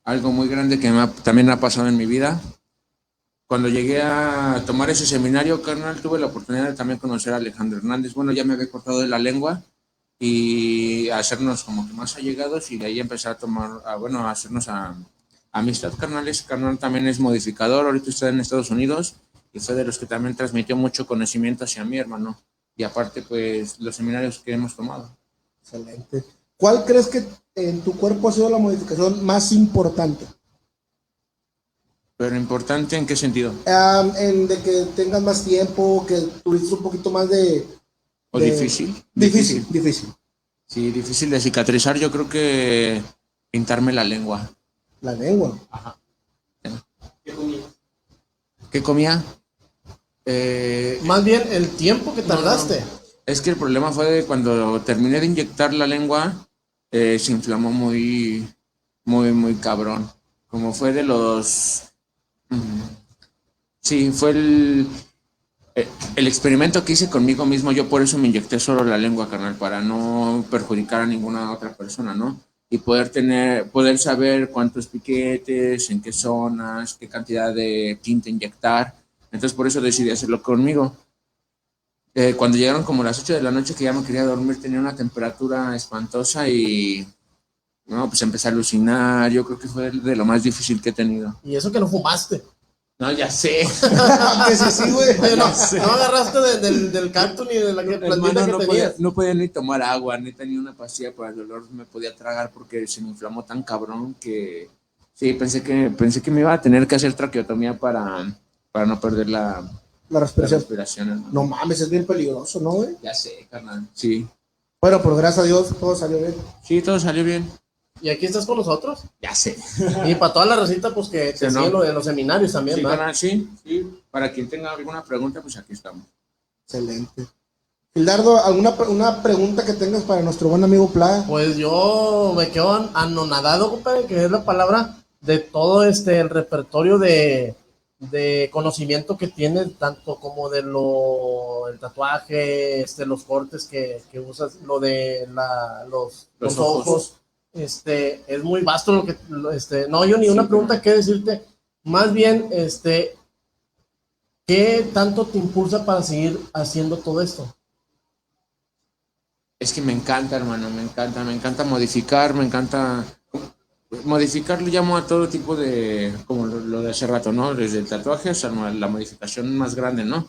algo muy grande que me ha- también ha pasado en mi vida. Cuando llegué a tomar ese seminario, carnal, tuve la oportunidad de también conocer a Alejandro Hernández. Bueno, ya me había cortado de la lengua y hacernos como que más allegados y de ahí empezar a tomar, a, bueno, a hacernos a, amistad, carnal. Ese carnal también es modificador, ahorita está en Estados Unidos y fue de los que también transmitió mucho conocimiento hacia mí, hermano. Y aparte, pues, los seminarios que hemos tomado. Excelente. ¿Cuál crees que en tu cuerpo ha sido la modificación más importante? Pero importante, ¿en qué sentido? En de que tengas más tiempo, que tuviste un poquito más de... ¿O de- difícil? Difícil, difícil. Sí, difícil de cicatrizar. Yo creo que pintarme la lengua. La lengua. ¿Qué comía? Eh, Más bien el tiempo que tardaste. Es que el problema fue de cuando terminé de inyectar la lengua, eh, se inflamó muy, muy, muy cabrón. Como fue de los... mm, Sí, fue el, eh, el experimento que hice conmigo mismo. Yo por eso me inyecté solo la lengua, carnal, para no perjudicar a ninguna otra persona, ¿no? Y poder tener, poder saber cuántos piquetes, en qué zonas, qué cantidad de tinta inyectar. Entonces por eso decidí hacerlo conmigo. Eh, cuando llegaron como las 8 de la noche que ya me quería dormir, tenía una temperatura espantosa y no, pues empecé a alucinar. Yo creo que fue de lo más difícil que he tenido. Y eso que no fumaste. No, ya sé. que sí, sí, güey. No, no agarraste de- del, del cactus ni de la plantita que no, podía, no podía ni tomar agua, ni tenía una pastilla para el dolor, me podía tragar porque se me inflamó tan cabrón que sí, pensé que, pensé que me iba a tener que hacer traqueotomía para, para no perder la, La la respiración. respiración. hermano. No mames, es bien peligroso, ¿no, güey? Ya sé, carnal. Sí, Bueno, pues gracias a Dios todo salió bien. sí, todo salió bien. Y aquí estás con nosotros. Ya sé. Y para toda la recita, pues que te Sí, lo- en los seminarios también, Sí, sí, sí. Para quien tenga alguna pregunta, pues aquí estamos. Excelente. Gildardo, ¿alguna una pregunta que tengas para nuestro buen amigo Plaga? Pues yo me quedo an- anonadado, compadre, que es la palabra de todo este el repertorio de, de conocimiento que tiene, tanto como de lo el tatuaje, este, los cortes que, que usas, lo de la, los, Los los ojos. ojos. Este, es muy vasto lo que, este, no, yo ni una pregunta que decirte, más bien, este, ¿qué tanto te impulsa para seguir haciendo todo esto? Es que me encanta, hermano, me encanta, me encanta modificar, me encanta modificar, le llamo a todo tipo de, como lo, lo de hace rato, ¿no? Desde el tatuaje hasta la modificación más grande, ¿no?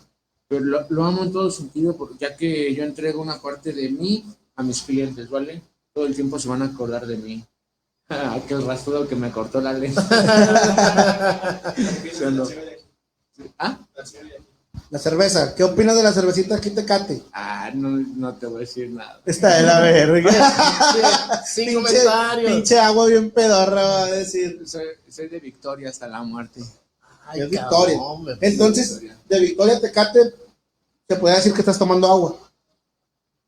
Pero lo, lo amo en todo sentido, porque ya que yo entrego una parte de mí a mis clientes, ¿vale? Todo el tiempo se van a acordar de mí. Aquel rastudo que me cortó la lengua. ¿Ah? La cerveza. ¿Qué opinas de la cervecita aquí Tecate? Ah, no, no te voy a decir nada. Está de la verga. Sin pinche, comentarios. pinche agua bien pedorra, va a decir. Soy, soy de Victoria hasta la muerte. Ay, es Victoria. cabrón, Entonces, de Victoria Tecate, se puede decir que estás tomando agua.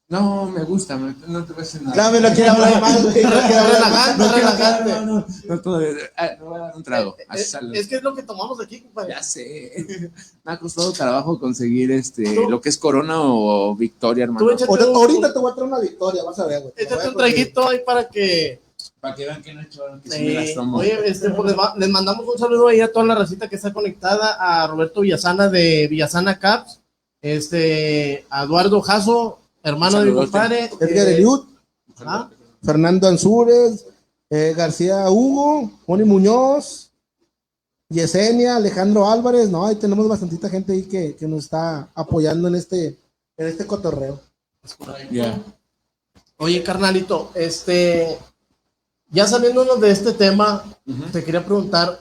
No, me gusta, me- no te voy a decir nada. Claro, no quiero hablar más, güey. No quiero hablar No quiero relajante. No, no, no, todavía- ah, me voy a dar un trago. Es, salud. es que es lo que tomamos aquí, compadre. Ya sé. Me ha costado trabajo conseguir este ¿Tú? lo que es Corona o Victoria, Tú hermano. échate Ahorita, te voy a traer una victoria, vas a ver, güey. Échate un traguito ahí para que. Para que vean que no he hecho que sí me las eh, tomo. oye, este, pues les, va- les mandamos un saludo ahí a toda la racita que está conectada, a Roberto Villasana de Villasana Caps, este, a Eduardo Jasso, hermano de mi compadre. Edgar eh, Eliud, ah, Fernando Ansúrez, eh, García Hugo, Moni Muñoz, Yesenia, Alejandro Álvarez. No, ahí tenemos bastantita gente ahí que, que nos está apoyando en este, en este cotorreo. Ya. Oye, carnalito, este, ya saliéndonos de este tema, te quería preguntar,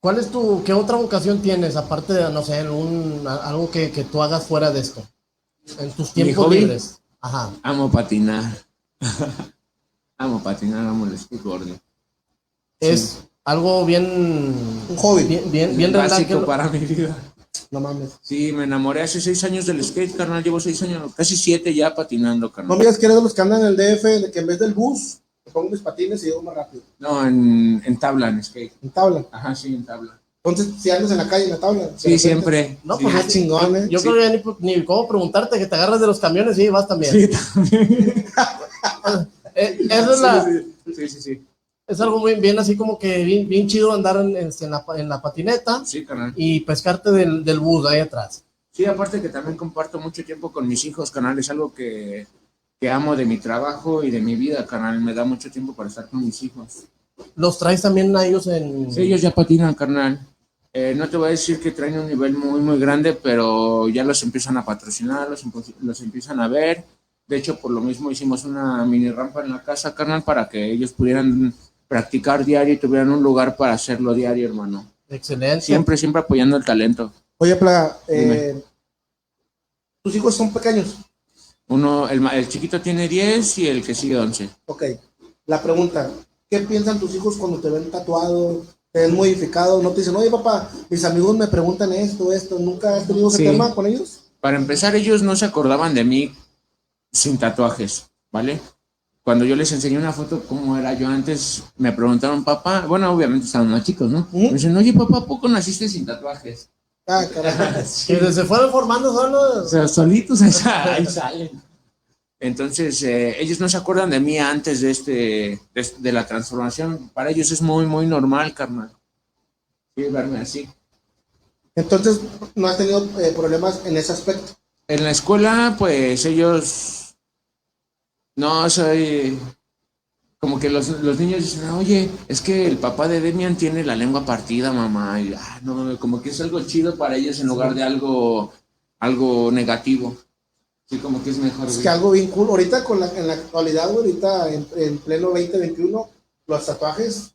¿cuál es tu, qué otra vocación tienes, aparte de, no sé, un, algo que, que tú hagas fuera de esto? En tus tiempos hobby? libres. Ajá. Amo patinar. amo patinar, amo el skateboarding. es algo bien, Un hobby. bien, bien, bien relajado. básico para mi vida. No mames. Sí, me enamoré hace seis años del skate, carnal. Llevo seis años, casi siete ya patinando, No carnal. me digas que eres de los que andan en el DF, de que en vez del bus, me pongo mis patines y llego más rápido. No, en, en tabla, en skate. En tabla. Ajá, sí, en tabla. Entonces, si andas en la calle en la tabla. Sí, repente- siempre. No, Sí. pues Ah, es- chingón, ¿eh? Yo Sí. creo que ni, ni cómo preguntarte que te agarras de los camiones y vas también. Sí, también. Eh, eso es, la, Sí, sí, sí. es algo muy bien, así como que bien, bien chido andar en, en la, en la patineta Sí, carnal. y pescarte del, del bus ahí atrás. Sí, aparte que también comparto mucho tiempo con mis hijos, canal. Es algo que, que amo de mi trabajo y de mi vida, canal. Me da mucho tiempo para estar con mis hijos. Los traes también a ellos en... Sí, ellos ya patinan, carnal. Eh, no te voy a decir que traen un nivel muy, muy grande, pero ya los empiezan a patrocinar, los, empiezan a ver. De hecho, por lo mismo hicimos una mini rampa en la casa, carnal, para que ellos pudieran practicar diario y tuvieran un lugar para hacerlo diario, hermano. Excelente. Siempre, siempre apoyando el talento. Oye, Plaga, eh, tus hijos son pequeños. Uno, el, el chiquito tiene 10 y el que sigue 11. Ok. La pregunta, ¿qué piensan tus hijos cuando te ven tatuado, te ven modificado? No te dicen, oye, papá, mis amigos me preguntan esto, esto. ¿Nunca has tenido ese Sí. tema con ellos? Para empezar, ellos no se acordaban de mí sin tatuajes, ¿vale? Cuando yo les enseñé una foto como era yo antes, me preguntaron, papá, bueno, obviamente estaban más chicos, ¿no? Ujú. Me dicen, oye, papá, ¿a poco naciste sin tatuajes? Ah, carajo. Que se fueron formando O solos. sea, solitos ahí salen. Entonces, eh, ellos no se acuerdan de mí antes de este, de, de la transformación. Para ellos es muy, muy normal, carnal. Sí, verme así. Entonces, no has tenido eh, problemas en ese aspecto. En la escuela, pues ellos. No, soy. Como que los, los niños dicen, oye, es que el papá de Demian tiene la lengua partida, mamá. Y, ah, no, como que es algo chido para ellos en lugar de algo, algo negativo. Sí, como que es mejor. Es que algo bien cool. Ahorita, con la, en la actualidad, ahorita en, en pleno 2021, los tatuajes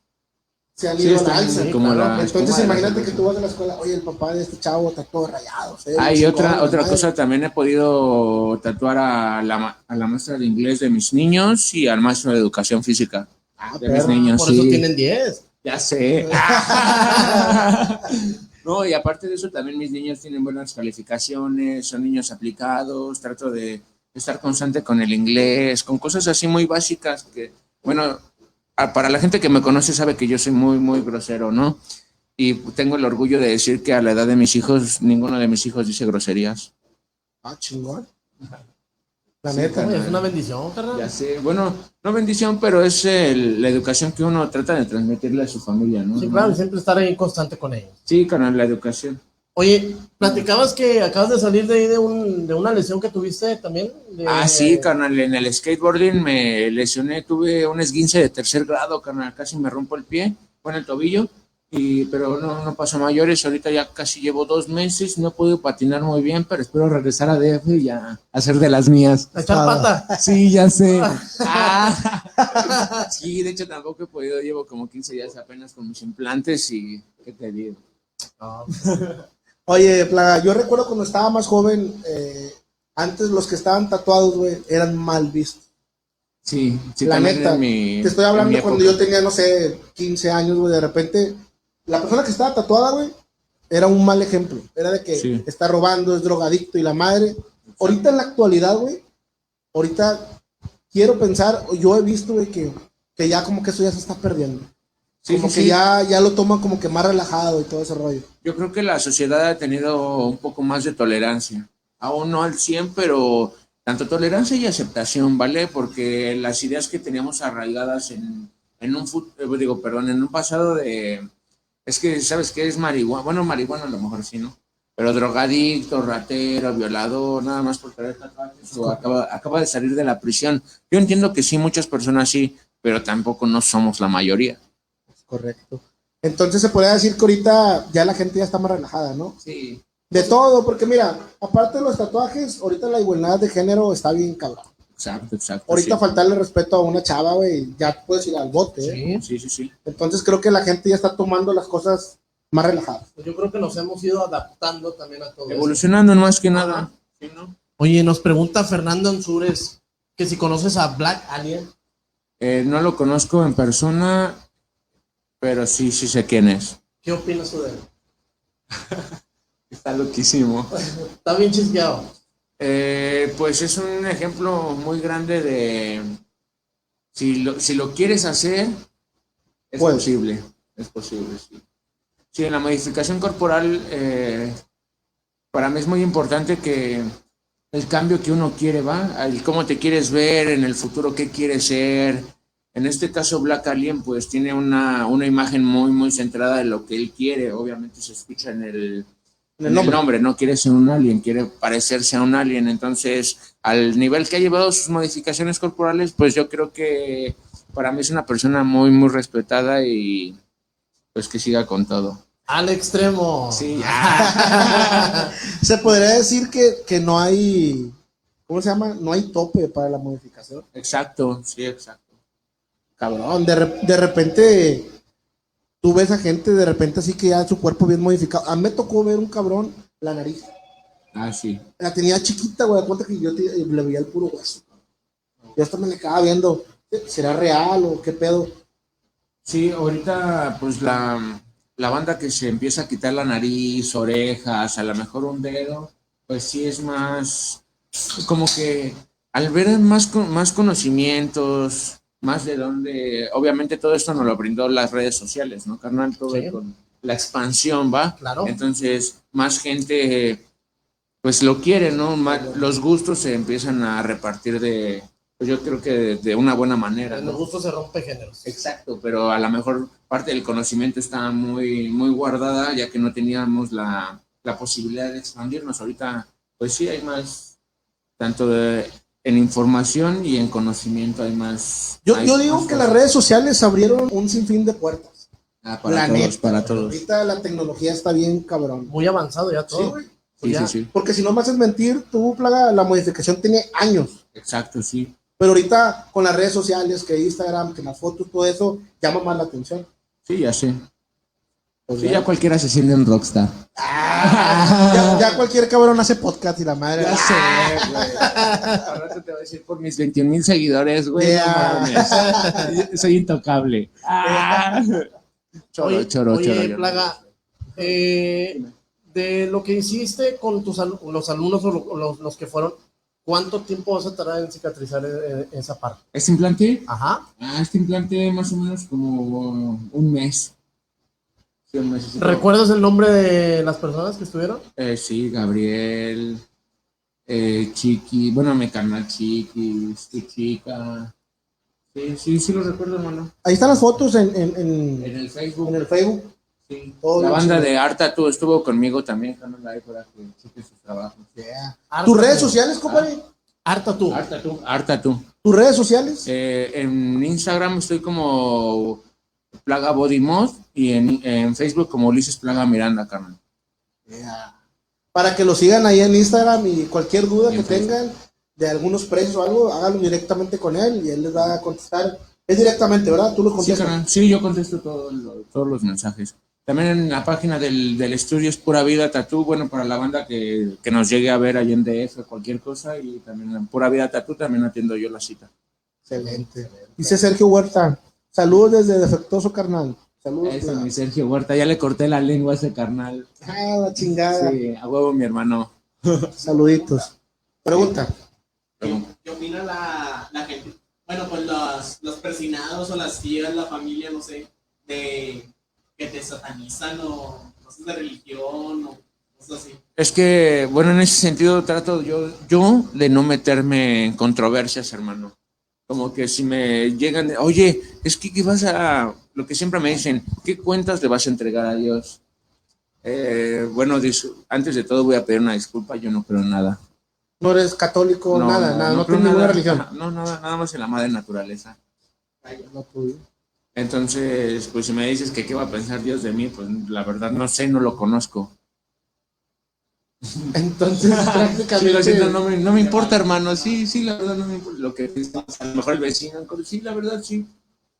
se han Sí, ido a la están alza. como claro. la Entonces, imagínate que tú vas a la escuela, oye, el papá de este chavo está todo rayado. ve Ah, otra, otra madre. cosa, también he podido tatuar a la, a la maestra de inglés de mis niños y al maestro de educación física Ah, de mis perro. niños. Por eso sí. tienen 10. Ya sé. no, y aparte de eso, también mis niños tienen buenas calificaciones, son niños aplicados, trato de estar constante con el inglés, con cosas así muy básicas que, bueno, para la gente que me conoce sabe que yo soy muy, muy grosero, ¿no? Y tengo el orgullo de decir que a la edad de mis hijos, ninguno de mis hijos dice groserías. Ah, chingón. La Sí, neta. Oye, es una bendición, carnal. Ya sé, bueno, no bendición, pero es el- la educación que uno trata de transmitirle a su familia, ¿no? Sí, claro, y siempre estar ahí constante con ellos. Sí, canal, la educación. Oye, platicabas que acabas de salir de ahí de, un, de una lesión que tuviste también. de- Ah, sí, carnal, en el skateboarding me lesioné, tuve un esguince de tercer grado, carnal, casi me rompo el pie, con el tobillo, y, pero no, no pasó a mayores, ahorita ya casi llevo dos meses, no he podido patinar muy bien, pero espero regresar a DF y ya hacer de las mías. A echar pata. Sí, ya sé. Ah. Sí, de hecho tampoco he podido, llevo como 15 días apenas con mis implantes y, ¿qué te digo? Oye, Plaga, yo recuerdo cuando estaba más joven, eh, antes los que estaban tatuados, güey, eran mal vistos. Sí, sí, la neta, mi- te estoy hablando cuando yo tenía, no sé, 15 años, güey, de repente, la persona que estaba tatuada, güey, era un mal ejemplo. Era de que Sí. está robando, es drogadicto y la madre. Ahorita en la actualidad, güey, ahorita quiero pensar, yo he visto, güey, que, que ya como que eso ya se está perdiendo. Sí, como sí, que ya, ya lo toman como que más relajado y todo ese rollo. Yo creo que la sociedad ha tenido un poco más de tolerancia. Aún no al 100, pero tanto tolerancia y aceptación, ¿vale? Porque las ideas que teníamos arraigadas en, en un fut- eh, digo, perdón, en un pasado de es que sabes que es marihuana, bueno, marihuana a lo mejor sí, ¿no? Pero drogadicto, ratero, violador, nada más por traer tatuajes o acaba, acaba de salir de la prisión. Yo entiendo que sí, muchas personas sí, pero tampoco no somos la mayoría. Correcto. Entonces se podría decir que ahorita ya la gente ya está más relajada, ¿no? Sí. De todo, porque mira, aparte de los tatuajes, ahorita la igualdad de género está bien cabrón. Exacto, exacto. Ahorita sí. faltarle respeto a una chava, güey, ya puedes ir al bote, ¿eh? Sí, sí, sí. Entonces creo que la gente ya está tomando las cosas más relajadas. Pues yo creo que nos hemos ido adaptando también a todo eso. Evolucionando más que nada. Sí, ¿no? Oye, nos pregunta Fernando Ansures que si conoces a Black Alien. Eh, no lo conozco en persona. pero sí, sí sé quién es. ¿Qué opinas tú de él? Está loquísimo. Está bien chisqueado. Eh, pues es un ejemplo muy grande de si lo, si lo quieres hacer, es Pues. posible. Es posible, sí. Sí, en la modificación corporal, eh, para mí es muy importante que el cambio que uno quiere, ¿va? El cómo te quieres ver en el futuro, qué quieres ser. En este caso, Black Alien, pues tiene una, una imagen muy, muy centrada en lo que él quiere. Obviamente se escucha en el, En el nombre. el nombre, no quiere ser un alien, quiere parecerse a un alien. Entonces, al nivel que ha llevado sus modificaciones corporales, pues yo creo que para mí es una persona muy, muy respetada y pues que siga con todo. Al extremo. Sí, Se podría decir que, que no hay, ¿cómo se llama? No hay tope para la modificación. exacto, sí, exacto. Cabrón, de, re- de repente tú ves a gente de repente así que ya su cuerpo bien modificado. A mí me tocó ver un cabrón la nariz. Ah, sí. La tenía chiquita, güey. cuenta que yo te- le veía el puro hueso. Yo hasta me le quedaba viendo. ¿Será real o qué pedo? Sí, ahorita pues la, la banda que se empieza a quitar la nariz, orejas, a lo mejor un dedo, pues sí es más como que al ver más, con- más conocimientos, más de dónde, obviamente todo esto nos lo brindó las redes sociales, ¿no, carnal? Todo Sí. con la expansión, ¿va? Claro. Entonces, más gente pues lo quiere, ¿no? Los gustos se empiezan a repartir de, pues yo creo que de, de una buena manera, En ¿no? los gustos se rompe géneros. Exacto, pero a lo mejor parte del conocimiento está muy, muy guardada, ya que no teníamos la, la posibilidad de expandirnos. Ahorita, pues sí, hay más, tanto de- en información y en conocimiento hay más. Yo, hay yo digo más que las redes sociales abrieron un sinfín de puertas. Ah, para la todos, neta, para todos. Ahorita la tecnología está bien cabrón. Muy avanzado ya Sí, todo. güey. Sí, ya. sí, sí. Porque si no me haces mentir, tú, plaga, la modificación tiene años. Exacto, sí. Pero ahorita con las redes sociales, que Instagram, que las fotos, todo eso, llama más la atención. Sí, ya sé. Pues Sí, ya. ya cualquiera se siente un rockstar. Ya, ya cualquier cabrón hace podcast y la madre. Ya sé, güey. Rato te voy a decir por mis 21 mil seguidores, güey. no. Soy intocable. Ah. Choro, oye, choro, oye, choro. Plaga, eh, de lo que hiciste con tus al- los alumnos o lo- los, los que fueron, ¿cuánto tiempo vas a tardar en cicatrizar eh, esa parte? ¿Este implante? Ajá. Ah, este implante más o menos como un mes. ¿Recuerdas el nombre de las personas que estuvieron? Eh, sí, Gabriel, eh, Chiqui, bueno, mi canal Chiqui, tu chica. Sí, sí, sí lo recuerdo, hermano. Ahí están las fotos en, en, en- En el Facebook. en el Facebook. sí. Todo La banda de Arta tú estuvo conmigo también, ahí para que cheque sus trabajos. ¿Tus redes sociales, compadre? Harta tú. Arta tú. Arta tú. ¿Tus redes sociales? Eh, en Instagram estoy como Plaga Body Mod y en, en Facebook como Ulises Plaga Miranda, carnal. Para que lo sigan ahí en Instagram y cualquier duda Y que Facebook. tengan de algunos precios o algo, háganlo directamente con él y él les va a contestar. Es directamente, ¿verdad? Tú lo Sí, contestas. carnal. Sí, yo contesto todo lo- todos los mensajes. También en la página del, del estudio es Pura Vida Tatú, bueno, para la banda que, que nos llegue a ver ahí en DF, cualquier cosa, y también en Pura Vida Tatú también atiendo yo la cita. Excelente. Dice Sergio Huerta. Saludos desde Defectuoso Carnal. Saludos. Ese es Plaga. mi Sergio Huerta, ya le corté la lengua a ese carnal. Ah, la chingada. Sí, a huevo mi hermano. Saluditos. Pregunta. ¿Qué, qué opina la, la gente? Bueno, pues los, los persinados o las tías, la familia, no sé, de que te satanizan o cosas de religión o cosas así. Es que, bueno, en ese sentido trato yo, yo de no meterme en controversias, hermano. Como que si me llegan, de, oye, es que ¿qué vas a, lo que siempre me dicen, ¿qué cuentas le vas a entregar a Dios? Eh, bueno, antes de todo voy a pedir una disculpa, yo no creo en nada. No eres católico, nada, nada. No, creo tienes ninguna religión. No, nada, nada más en la madre naturaleza. No tuyo. Entonces, pues si me dices que qué va a pensar Dios de mí, pues la verdad no sé, no lo conozco. Entonces, Sí, prácticamente. siento, no me, no me importa, hermano. Sí, sí, la verdad no me importa. Lo que piensa, a lo mejor el vecino, sí, la verdad sí.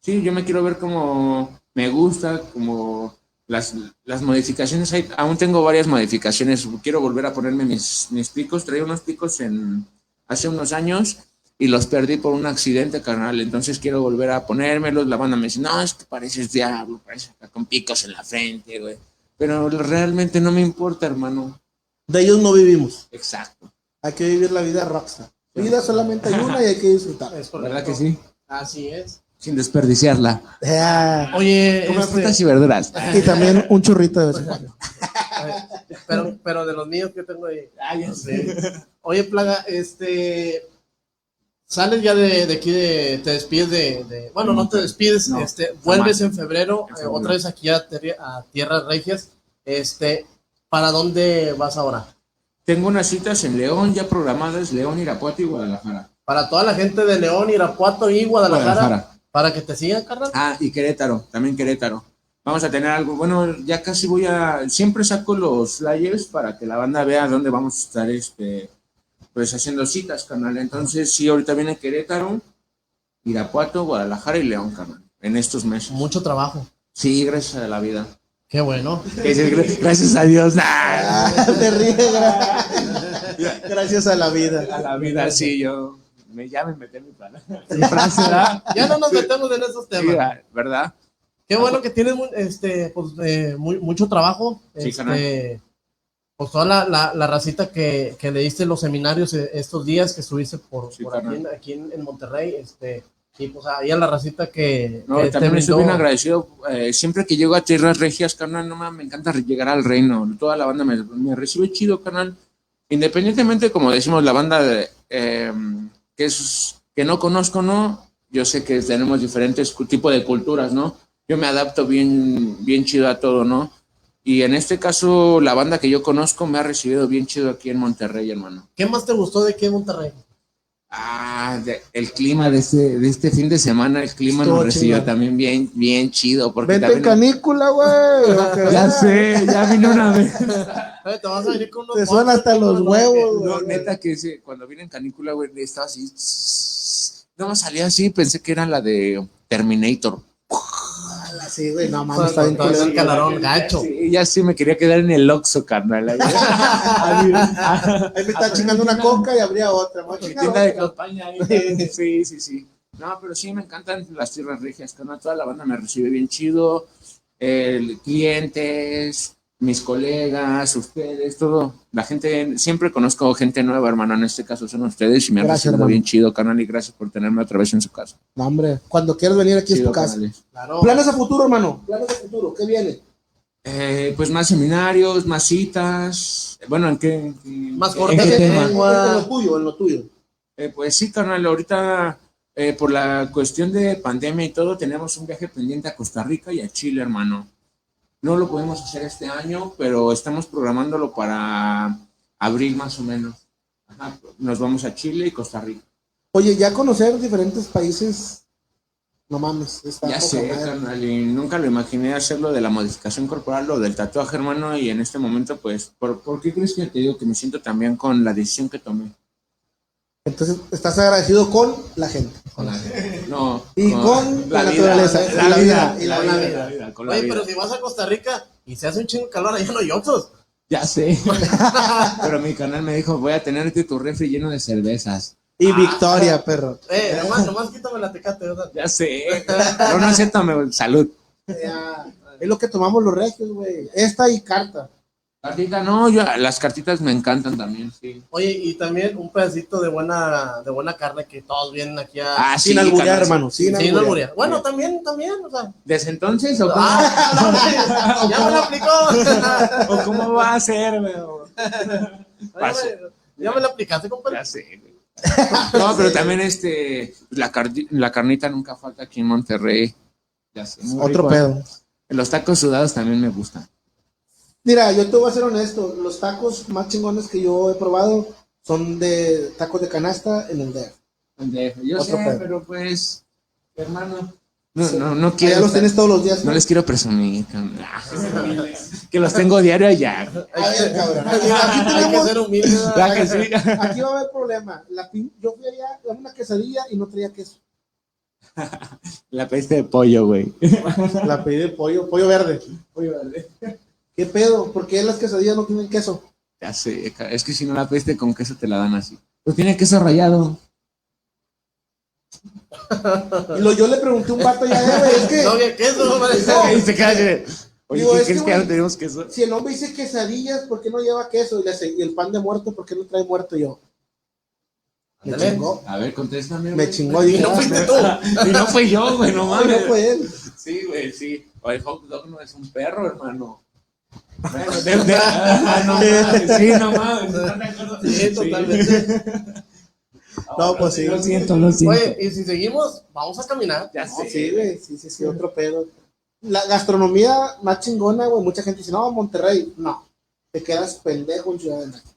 Sí, yo me quiero ver como me gusta, como las, las modificaciones. Hay, aún tengo varias modificaciones. Quiero volver a ponerme mis, mis picos. Traía unos picos en hace unos años y los perdí por un accidente, carnal. Entonces quiero volver a ponérmelos. La banda me dice, no, es que pareces diablo, pareces con picos en la frente, güey. Pero realmente no me importa, hermano. De ellos no vivimos. Exacto. Hay que vivir la vida rockstar. Vida solamente hay una y hay que disfrutar. Es ¿Verdad correcto. que sí? Así es. Sin desperdiciarla. Ah, Oye, Como este, frutas y verduras. y también un churrito de vez en cuando. pero, pero de los míos que tengo ahí. Sí. Oye, Plaga, este. Sales ya de, de aquí, de, te despides de, de- Bueno, no te despides, No, este, vuelves en febrero, En eh, febrero. otra vez aquí a Tierras Regias. Este, ¿para dónde vas ahora? Tengo unas citas en León ya programadas, León, Irapuato y Guadalajara. Para toda la gente de León, Irapuato y Guadalajara, Guadalajara. para que te sigan, carnal. Ah, y Querétaro, también Querétaro. Vamos a tener algo, bueno, ya casi voy a, siempre saco los flyers para que la banda vea dónde vamos a estar, este, pues haciendo citas, carnal. Entonces, sí, ahorita viene Querétaro, Irapuato, Guadalajara y León, carnal, en estos meses. Mucho trabajo. Sí, gracias a la vida. Qué bueno. Gracias a Dios. nah. Ah, te ríes, gra- Gracias a la vida. A la vida, sí, yo, me, ya me metí en mi plan. Mi frase, ¿verdad? Ya no nos metemos en esos Sí, temas. ¿verdad? Qué bueno que tienes este, pues, eh, muy- mucho trabajo. Sí, este, pues toda la, la, la racita que, que leíste en los seminarios eh, estos días que estuviste por, Sí, por aquí, aquí en, en Monterrey, este, y pues ahí a la racita que, No, que también estoy bien agradecido. eh, siempre que llego a Tierras Regias, carnal, no mames, me encanta llegar al reino. Toda la banda me, me recibe chido, carnal. Independientemente, como decimos, la banda de, eh, que es que no conozco, ¿no? Yo sé que tenemos diferentes tipos de culturas, ¿no? Yo me adapto bien, bien chido a todo, ¿no? Y en este caso, la banda que yo conozco me ha recibido bien chido aquí en Monterrey, hermano. ¿Qué más te gustó de aquí en Monterrey? Ah, de- el clima de este, de este fin de semana, el clima Estuvo nos recibió también bien, bien chido. Porque Vente en canícula, güey. ya sé, ya vine una vez. Te vas a venir con unos Te suenan hasta los huevos, No, neta que ese- cuando vine en canícula, güey, estaba así. No me salía así, pensé que era la de Terminator. Sí, güey, no mames, está bien todo culero. el calarón gacho. Sí, ya sí me quería quedar en el Oxxo, carnal. ahí. Ahí me está chingando una coca y habría otra. tienda de campaña. ahí. Sí, sí, sí. No, pero sí me encantan las tierras regias, carnal. Toda la banda me recibe bien chido. El, clientes, mis colegas, ustedes, todo. La gente, siempre conozco gente nueva, hermano. En este caso son ustedes y me han Gracias, recibido hermano. bien chido, carnal. Y gracias por tenerme otra vez en su casa. No, hombre, cuando quieras venir aquí es Chido, tu casa. Claro. Planes a futuro, hermano. Planes a futuro. ¿Qué viene? Eh, pues más seminarios, más citas. Bueno, ¿en qué? en- Más en cortes qué de tema? lengua. En lo tuyo, en lo tuyo. Eh, pues sí, carnal, ahorita eh, por la cuestión de pandemia y todo, tenemos un viaje pendiente a Costa Rica y a Chile, hermano. No lo podemos hacer este año, pero estamos programándolo para abril más o menos. Ajá, nos vamos a Chile y Costa Rica. Oye, ya conocer diferentes países. No mames. Está Ya sé, carnal, y nunca lo imaginé hacerlo de la modificación corporal o del tatuaje, hermano, y en este momento, pues, ¿por, por qué crees que te digo que me siento también con la decisión que tomé? Entonces, estás agradecido con la gente. Con la- no, Y con la vida, naturaleza, la, la vida, vida, y la vida, vida, con la Oye, vida. pero si vas a Costa Rica y se hace un chingo de calor, allá no hay otros. Ya sé. Pero mi canal me dijo, voy a tenerte tu refri lleno de cervezas. Y Victoria, perro. Eh, nomás, nomás quítame la tecate. sea. Ya sé. No, no es cierto, me- salud. Ya, Es lo que tomamos los regios, güey. Esta y carta. Cartita, no, yo, las cartitas me encantan también, sí. Oye, y también un pedacito de buena, de buena carne que todos vienen aquí a... Ah, Sin sí, alburear, hermano. Sin no alburear. alburear. Bueno, también, también, o sea... ¿Desde entonces o cómo, ¡Ah! no, ¡Ya me lo aplicó! o cómo va a ser, Ya me lo aplicaste, compadre. Ya sé. No, pero también este, la, la carnita nunca falta aquí en Monterrey. Ya sé. muy Otro rico. pedo. Los tacos sudados también me gustan. Mira, yo te voy a ser honesto. Los tacos más chingones que yo he probado son de tacos de canasta en el DF. Yo Otro sé, pedo. pero pues, hermano. No, no, no Allá quiero. los estar- tienes todos los días. No les quiero presumir. cabrón. Que los tengo diario allá. A ver, cabrón. Hay que- Aquí hay que tenemos- ser humilde. ¿verdad? ¿Verdad que sí? Aquí va a haber problema. La pin- yo fui allá a una quesadilla y no traía queso. La peste de pollo, güey. La pedí de pollo, pollo verde. Pollo verde. ¿Qué pedo? ¿Por qué las quesadillas no tienen queso? Ya sé, es que si no la peste con queso te la dan así. Pues tiene queso rallado. Y lo, yo le pregunté a un vato ya, eh, güey, es que No había queso. No. Y se que, Oye, Digo, ¿qué es que, crees que ya no güey, tenemos queso? si el hombre dice quesadillas, ¿por qué no lleva queso? Y, le hace- y el pan de muerto, ¿por qué no trae muerto yo? Me chingó. A ver, contéstame. Me chingó, dije, Y no ah, fuiste tú. Y no fui yo, güey, no no, mames. no fue él. Sí, güey, sí. O el hot dog no es un perro, hermano. Bueno, de, de- ah, no mames, sí, no mames. ¿están de acuerdo? Sí, totalmente. No, pues sí. Lo siento, lo siento. Oye, y si seguimos, vamos a caminar. ya No, sé. sí, güey, sí, sí, sí, otro pedo. La gastronomía más chingona, güey, mucha gente dice, no, Monterrey, no. Te quedas pendejo en Ciudad de México.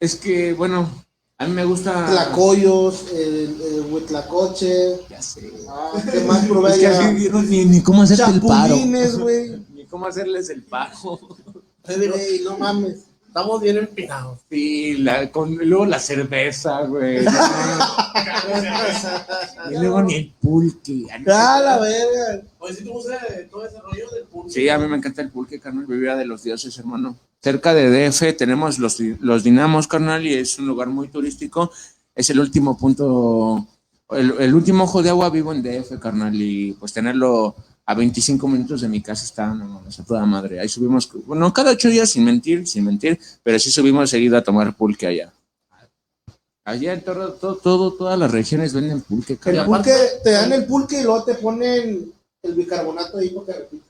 Es que, bueno, a mí me gusta. Tlacoyos, el, el huitlacoche, Ya sé. ah, ¿qué más probé Es que así ni, ni cómo hacerte el paro. Güey. Cómo hacerles el Güey, no mames. estamos bien empinados. Sí, la, con, luego la cerveza, güey. y luego ni el pulque. Ah, la verga. Oye, si te gusta todo ese rollo del pulque. Sí, a mí me encanta el pulque, carnal. Vivía de los dioses, hermano. Cerca de DF tenemos los, los dinamos, carnal, y es un lugar muy turístico. Es el último punto, el, el último ojo de agua vivo en DF, carnal, y pues tenerlo a 25 minutos de mi casa está, no mames, a toda madre. Ahí subimos, bueno, cada ocho días, sin mentir, sin mentir, pero sí subimos seguido a tomar pulque allá. Allá en todo, todo, todo- todas las regiones venden pulque, El pulque, te dan el pulque y luego te ponen el bicarbonato ahí porque repites.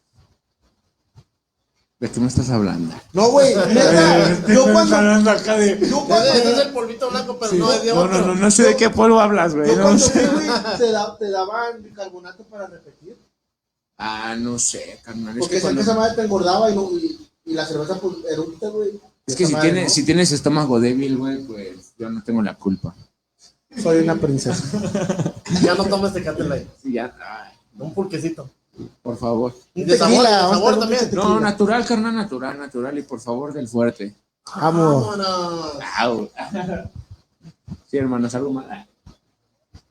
¿De qué me estás hablando? No, güey, neta, yo cuando, acá de... yo cuando, es el polvito blanco, pero no es de No, otro. no, no, no sé de qué polvo hablas, güey. yo no cuando sé. fui, güey, te, da- te daban bicarbonato para repetir. Ah, no sé, carnal. Es Porque que, cuando- que esa madre te engordaba y, no, y, y la cerveza pues eructa, güey. es que si, madre, si tienes estómago débil, güey, pues yo no tengo la culpa. Soy una princesa. Ya no tomes Tecate Light. Sí, ya. ay, Un pulquecito. por favor. Y de sabor, de sabor también. No, natural, carnal, natural, natural. Y por favor, del fuerte. Vamos. Vámonos. Au. Sí, hermano, algo mal.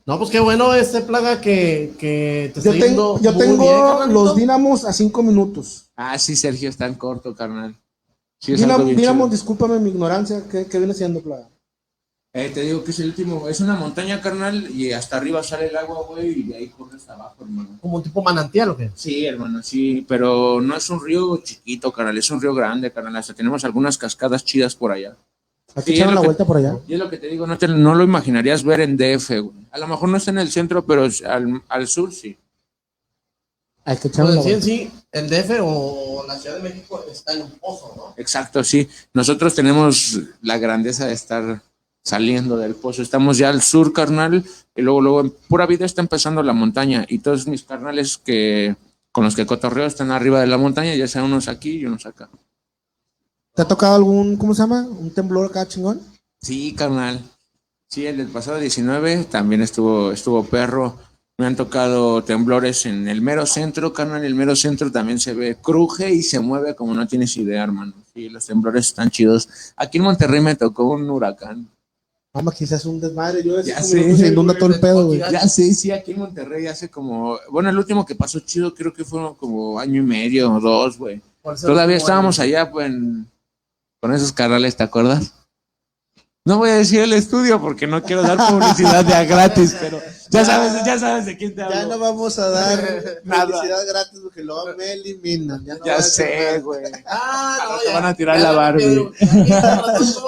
No, pues qué bueno este plaga que, que te Yo, está tengo, yo muy tengo bien, los dinamos a cinco minutos. Ah, sí, Sergio, está en corto, carnal. Sí, es Dinamo, Dinamo, discúlpame mi ignorancia, ¿qué, qué viene siendo, plaga? Eh, te digo que es el último. Es una montaña, carnal, y hasta arriba sale el agua, güey, y de ahí corres abajo, hermano. Como un tipo manantial o qué? Sí, hermano, sí, pero no es un río chiquito, carnal, es un río grande, carnal. Hasta tenemos algunas cascadas chidas por allá. Aquí Sí, echaron la vuelta por allá. Y es lo que te digo, no, te- no lo imaginarías ver en DF, güey. A lo mejor no está en el centro, pero al, al sur sí. Hay que echaron Pues la en sí, vuelta. en sí, el DF o la Ciudad de México está en un pozo, ¿no? Exacto, sí. Nosotros tenemos la grandeza de estar saliendo del pozo. Estamos ya al sur, carnal, y luego, luego en pura vida está empezando la montaña. Y todos mis carnales que con los que cotorreo están arriba de la montaña, ya sean unos aquí y unos acá. ¿Te ha tocado algún, cómo se llama? ¿Un temblor acá chingón? Sí, carnal. Sí, el del pasado 19 también estuvo, estuvo perro. Me han tocado temblores en el mero centro, carnal. El mero centro también se ve, cruje y se mueve como no tienes idea, hermano. Sí, los temblores están chidos. Aquí en Monterrey me tocó un huracán. Vamos, quizás un desmadre. Yo Ya sé, se inunda todo el pedo, güey. Ya sé, sí, aquí en Monterrey hace como, bueno, el último que pasó chido creo que fueron como año y medio o dos, güey. Todavía estábamos allá pues, en- con esos carnales, ¿te acuerdas? No voy a decir el estudio porque no quiero dar publicidad de a gratis, pero ya sabes, ya sabes de quién te Ya hablo. no vamos a dar Nada. publicidad gratis porque luego me eliminan. Ya, no Ya sé, güey. Ah, no, Te ya. van a tirar Ya la Barbie. Ya,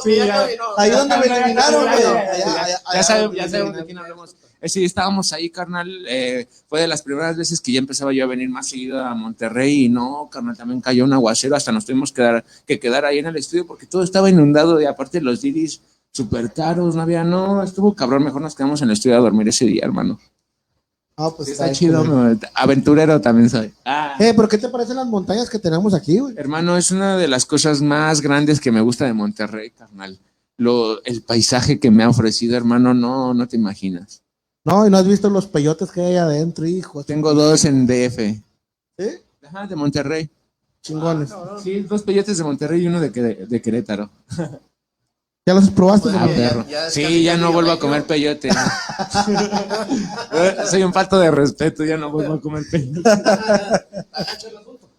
ya ya. Ahí donde me Ya, ya, eliminaron, ya, güey. ya, ya, Ya sabemos, ya de quién hablamos. Eh, sí, estábamos ahí, carnal. eh, fue de las primeras veces que ya empezaba yo a venir más seguido a Monterrey y no, carnal, también cayó un aguacero, hasta nos tuvimos que, dar, que quedar ahí en el estudio porque todo estaba inundado y aparte los diris súper caros, no había, no, estuvo cabrón, mejor nos quedamos en el estudio a dormir ese día, hermano. Ah, pues está chido, me- aventurero también soy. Ah. Eh, pero ¿qué te parecen las montañas que tenemos aquí, güey? Hermano, es una de las cosas más grandes que me gusta de Monterrey, carnal. Lo, el paisaje que me ha ofrecido, hermano, no, no te imaginas. No, y no has visto los peyotes que hay adentro, hijo. Tengo dos en DF. ¿Sí? Ajá, de Monterrey. Chingones. Sí, dos peyotes de Monterrey y uno de, Querétaro. ¿Ya los probaste? Ah, ya- perro. ya Sí, ya no vuelvo a comer ¿no? peyote. Soy un falto de respeto, ya no vuelvo a comer peyote. Asunto.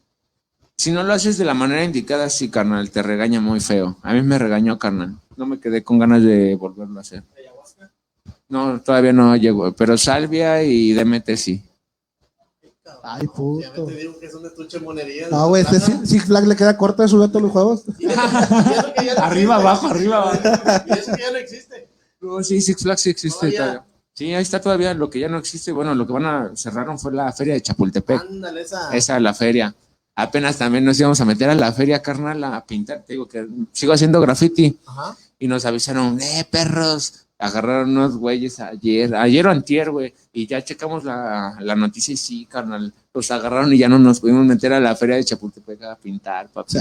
Si no lo haces de la manera indicada, sí, carnal, te regaña muy feo. A mí me regañó, carnal. No me quedé con ganas de volverlo a hacer. No, todavía no llegó, pero Salvia y DMT sí. Ay, Ya puto. te digo que es un estuche de monerías. No, güey, este Six Six Flags le queda corto de subir a todos los juegos. Y eso que ya no Arriba, existe. abajo, arriba, abajo. Y eso que ya no existe. No, sí, Six Flags sí existe Todavía. todavía. Sí, ahí está todavía. Lo que ya no existe, bueno, lo que van a cerraron fue la feria de Chapultepec. Ándale, esa. Esa la feria. Apenas también nos íbamos a meter a la feria, carnal, a pintar. Te digo que sigo haciendo graffiti. Ajá. Y nos avisaron, eh, perros. Agarraron unos güeyes ayer, ayer o antier, güey. Y ya checamos la, la noticia y sí, carnal. Los agarraron y ya no nos pudimos meter a la feria de Chapultepec a pintar, papi.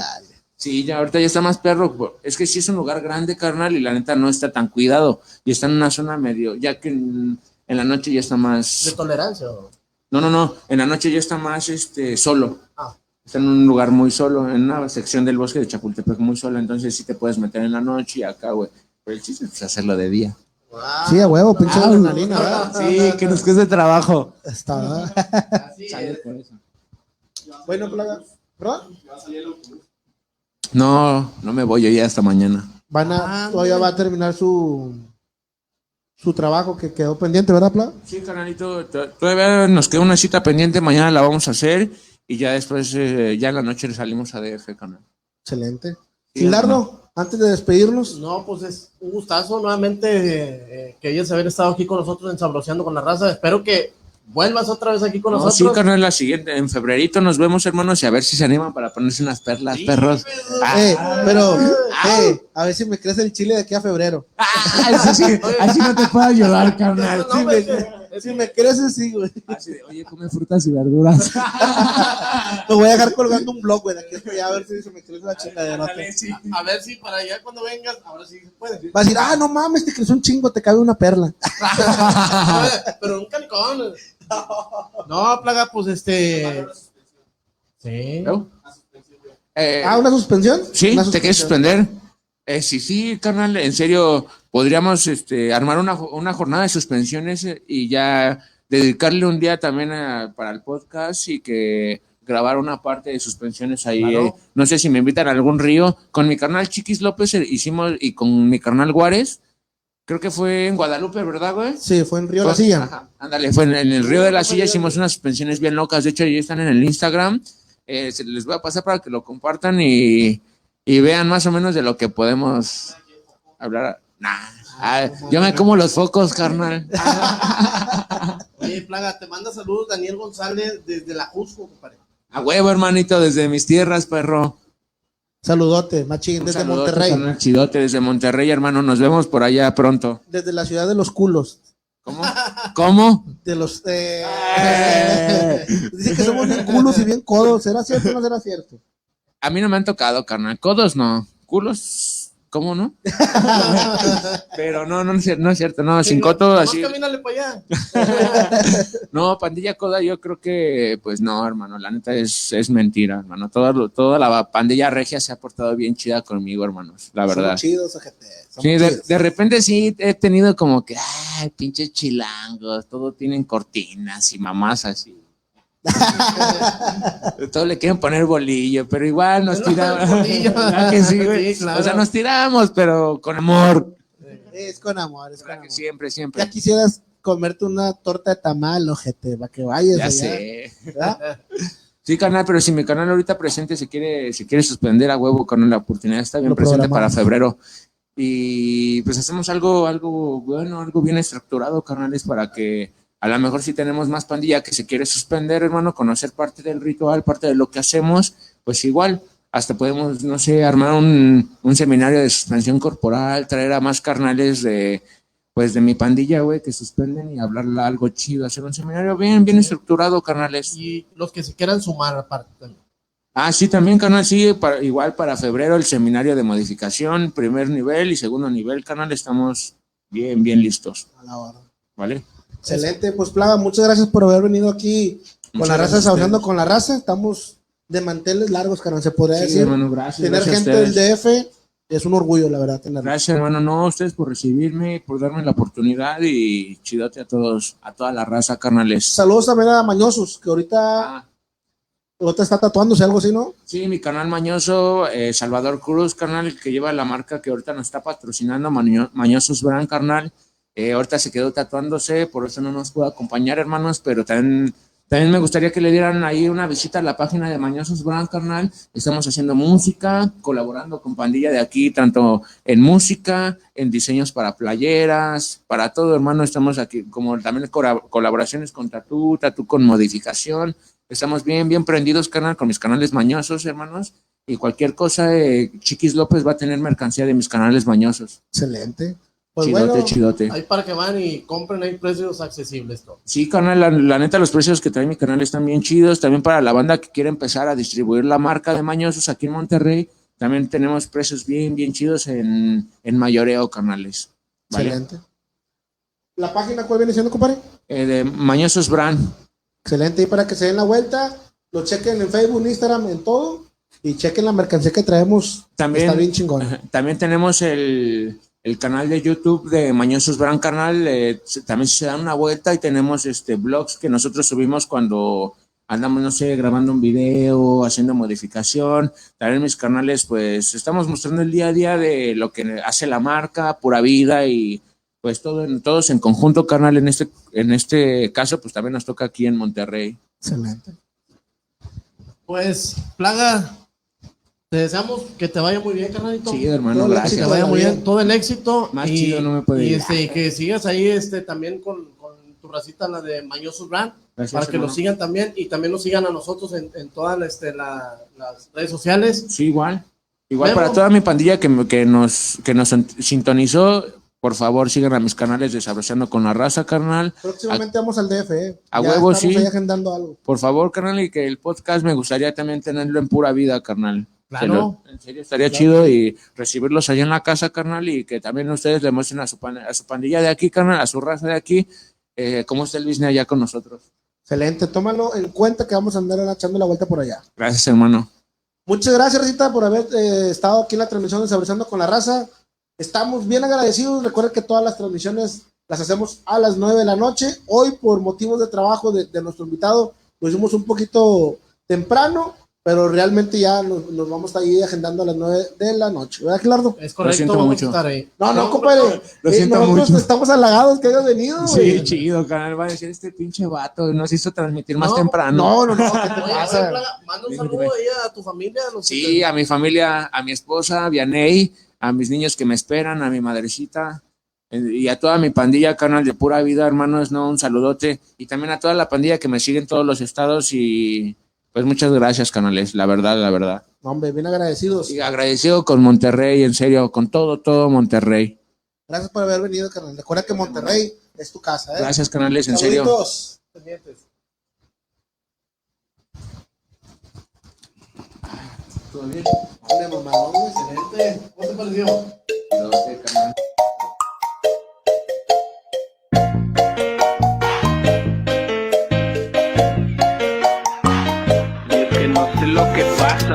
Sí, ya ahorita ya está más perro. Es que sí es un lugar grande, carnal, y la neta no está tan cuidado. Y está en una zona medio, ya que en, en la noche ya está De más. tolerancia. ¿o? No, no, no. En la noche ya está más este solo. Ah. Está en un lugar muy solo, en una sección del bosque de Chapultepec muy solo. Entonces sí te puedes meter en la noche y acá, güey. Pero el chiste es hacerlo de día. Ah, Sí, a huevo, pinche adrenalina, ¿verdad? Sí, que nos cueste trabajo. Está, así es. Bueno, plaga. ¿Perdón? No, no me voy yo ya hasta mañana. Van a, Ah, todavía va a terminar su su trabajo que quedó pendiente, ¿verdad, Plaga? Sí, carnalito, to- todavía nos queda una cita pendiente, mañana la vamos a hacer y ya después, eh, ya en la noche salimos a DF, canal. Excelente. Sí, Gilardo, antes de despedirnos, No, pues es un gustazo nuevamente eh, eh, que hayas haber estado aquí con nosotros en Sabroseando con la Raza. Espero que vuelvas otra vez aquí con No, sí, nosotros. carnal, la siguiente, en febrerito nos vemos, hermanos, y a ver si se animan para ponerse unas perlas, perros. Ah, eh, pero, eh, a ver si me crece el chile de aquí a febrero. así, así no te puedo ayudar, carnal. No, Si me crece, sí, güey. Así de, oye, come frutas y verduras. Me voy a dejar colgando un blog, güey, de aquí hasta allá, a ver si se me crece la chingadera. A ver si para allá cuando vengas, ahora sí se puede. Va a decir, ah, no mames, te creció un chingo, te cabe una perla. Pero un calicón. No, plaga, pues este. Sí. ¿No? Eh, Ah, ¿una suspensión? Sí, Una ¿te quieres suspender? Eh, sí, sí, carnal, en serio, podríamos este, armar una, una jornada de suspensiones eh, y ya dedicarle un día también a- para el podcast y que grabar una parte de suspensiones ahí. Claro. eh. No sé si me invitan a algún río. Con mi carnal Chiquis López eh, hicimos, y con mi carnal Juárez, creo que fue en Guadalupe, ¿verdad, güey? Sí, fue en Río Fue- La Silla. Ajá, ándale, fue en, en el Río de la Silla, hicimos unas suspensiones bien locas, de hecho ahí están en el Instagram, Eh, se les voy a pasar para que lo compartan y, y vean más o menos de lo que podemos hablar. Nah, ah, yo me como los focos, carnal. Oye, plaga, te manda saludos Daniel González desde la Jusco, compadre. A huevo, hermanito, desde mis tierras, perro. Saludote, machín, Un desde saludote, Monterrey. carnal, Chidote, desde Monterrey, hermano, nos vemos por allá pronto. Desde la ciudad de los culos. ¿Cómo? ¿Cómo? De los. Eh... Eh. Dicen que somos bien culos y bien codos. ¿Será cierto o no será cierto? A mí no me han tocado, carnal. Codos no. Culos, ¿cómo no? Pero no, no, no es cierto, no, sin coto así. camínale para allá. No, pandilla coda, yo creo que, pues no, hermano, la neta es, es mentira, hermano. Toda, toda la pandilla regia se ha portado bien chida conmigo, hermanos, la verdad. Somos chidos, ojete. Sí, de, de repente sí he tenido como que, ay, pinches chilangos, todo tienen cortinas y mamás así. todo le quieren poner bolillo, pero igual nos tiramos. Bolillo. ¿Verdad que sí, güey? Sí, claro. O sea, nos tiramos, pero con amor. Es con amor, es con ¿Verdad que amor. siempre, Ya siempre. quisieras comerte una torta de tamal, ojete, para que vayas Ya allá. sé. ¿verdad? Sí, canal, pero si mi canal ahorita presente se quiere, se quiere suspender a huevo con la oportunidad está bien Lo presente para febrero. Y pues hacemos algo, algo bueno, algo bien estructurado, carnales, para que a lo mejor si tenemos más pandilla que se quiere suspender, hermano, conocer parte del ritual, parte de lo que hacemos, pues igual, hasta podemos, no sé, armar un, un seminario de suspensión corporal, traer a más carnales de, pues de mi pandilla, güey, que suspenden y hablar algo chido, hacer un seminario bien, bien estructurado, carnales. Y los que se quieran sumar aparte también. Ah, sí, también, canal, sí, para, igual para febrero el seminario de modificación, primer nivel y segundo nivel, canal, estamos bien, bien listos, A la hora. ¿vale? Excelente, pues Plaga, muchas gracias por haber venido aquí con Muchas la raza, saboreando con la raza. Estamos de manteles largos, carnal, se podría Sí, decir. hermano, gracias. Tener gracias gente del. DF es un orgullo, la verdad, tenerlo. Gracias, hermano, no, a ustedes por recibirme, por darme la oportunidad y chidote a todos, a toda la raza, carnales. Saludos también a Mañosos, que ahorita, Ah, ahorita está tatuándose algo así, ¿no? sí, mi canal Mañoso, eh, Salvador Cruz, carnal, que lleva la marca que ahorita nos está patrocinando, Maño- Mañosos Brand, carnal. Eh, ahorita se quedó tatuándose, por eso no nos pudo acompañar, hermanos, pero también, también me gustaría que le dieran ahí una visita a la página de Mañosos Brand, carnal. Estamos haciendo música, colaborando con pandilla de aquí, tanto en música, en diseños para playeras, para todo, hermano. Estamos aquí, como también colaboraciones con Tatú, Tatú con modificación. Estamos bien, bien prendidos, carnal, con mis canales mañosos, hermanos. Y cualquier cosa, eh, Chiquis López va a tener mercancía de mis canales mañosos. Excelente. Pues chidote, bueno, chidote. Ahí para que van y compren, hay precios accesibles. Sí, carnal, la, la neta, los precios que trae mi canal están bien chidos. También para la banda que quiere empezar a distribuir la marca de Mañosos aquí en Monterrey, también tenemos precios bien, bien chidos en, en mayoreo, canales. ¿vale? excelente. ¿La página cuál viene siendo, compadre? Eh, de Mañosos Brand. Excelente. Y para que se den la vuelta, lo chequen en Facebook, en Instagram, en todo. Y chequen la mercancía que traemos. También, Está bien chingón. También tenemos el, el canal de YouTube de Mañosos Brand Canal. eh, se- también se dan una vuelta y tenemos este blogs que nosotros subimos cuando andamos, no sé, grabando un video, haciendo modificación. También en mis canales, pues estamos mostrando el día a día de lo que hace la marca, pura vida y pues todo en, todos en conjunto, canal. En este, en este caso, pues también nos toca aquí en Monterrey. Excelente. Pues, Plaga, te deseamos que te vaya muy bien, carnalito. Sí, hermano, Todo el que gracias. te éxito. vaya muy Bien. todo el éxito. Más chido no me puede y, este, y que sigas ahí este, también con, con tu racita, la de Mañosos Brand, Gracias, para que hermano. nos sigan también y también nos sigan a nosotros en, en todas este, la- las redes sociales. Sí, igual. Igual para toda mi pandilla que, me- que nos, que nos sintonizó, por favor sigan a mis canales de Sabrosando con la Raza, carnal. Próximamente vamos al DF, ¿eh? A Ya huevo, sí. ahí agendando algo. Por favor, carnal, y que el podcast me gustaría también tenerlo en pura vida, carnal. Claro. Lo- en serio, estaría chido y recibirlos allá en la casa, carnal, y que también ustedes le muestren a su, pan- a su pandilla de aquí, carnal, a su raza de aquí, eh, cómo está el business allá con nosotros. Excelente. Tómalo en cuenta que vamos a andar echando la vuelta por allá. Gracias, hermano. Muchas gracias, Rosita, por haber eh, estado aquí en la transmisión de Saborizando con la Raza. Estamos bien agradecidos. Recuerden que todas las transmisiones las hacemos a las 9 de la noche. Hoy, por motivos de trabajo de, de nuestro invitado, lo hicimos un poquito temprano, pero realmente ya nos, nos vamos a ir agendando a las 9 de la noche. ¿Verdad, Gerardo? Es correcto, siento vamos mucho. a estar ahí. No, no, compadre. lo Eh, siento nosotros mucho. estamos halagados que hayas venido, Sí, güey. chido, carnal. Va a decir este pinche vato, nos hizo transmitir más No, temprano. No, no, no. ¿Qué te Oye, pasa? Manda un saludo ahí a tu familia. a los Sí, a mi familia, a mi esposa, a Vianey, a mis niños que me esperan, a mi madrecita eh, y a toda mi pandilla, canal de pura vida, hermanos, no, un saludote. Y también a toda la pandilla que me sigue en todos los estados y pues muchas gracias, canales, la verdad, la verdad. Hombre, bien agradecidos. Y agradecido con Monterrey, en serio, con todo, todo Monterrey. Gracias por haber venido, carnal. Recuerda que Monterrey es tu casa, ¿eh? Gracias, canales, en serio. Pendientes. ¿Todo bien? Mamalón, güey. Excelente. ¿Cómo te pareció?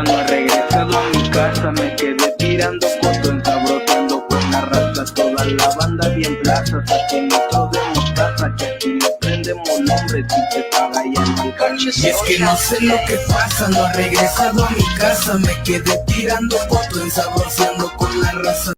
No he regresado a mi casa, me quedé tirando fotos, ensabroteando con la raza, toda la banda bien plaza, saqué otro de mostaza, que aquí le prendemos nombre, si te paga ya no hay Y es que no sé lo que pasa, no he regresado a mi casa, me quedé tirando fotos, ensabroceando con la raza.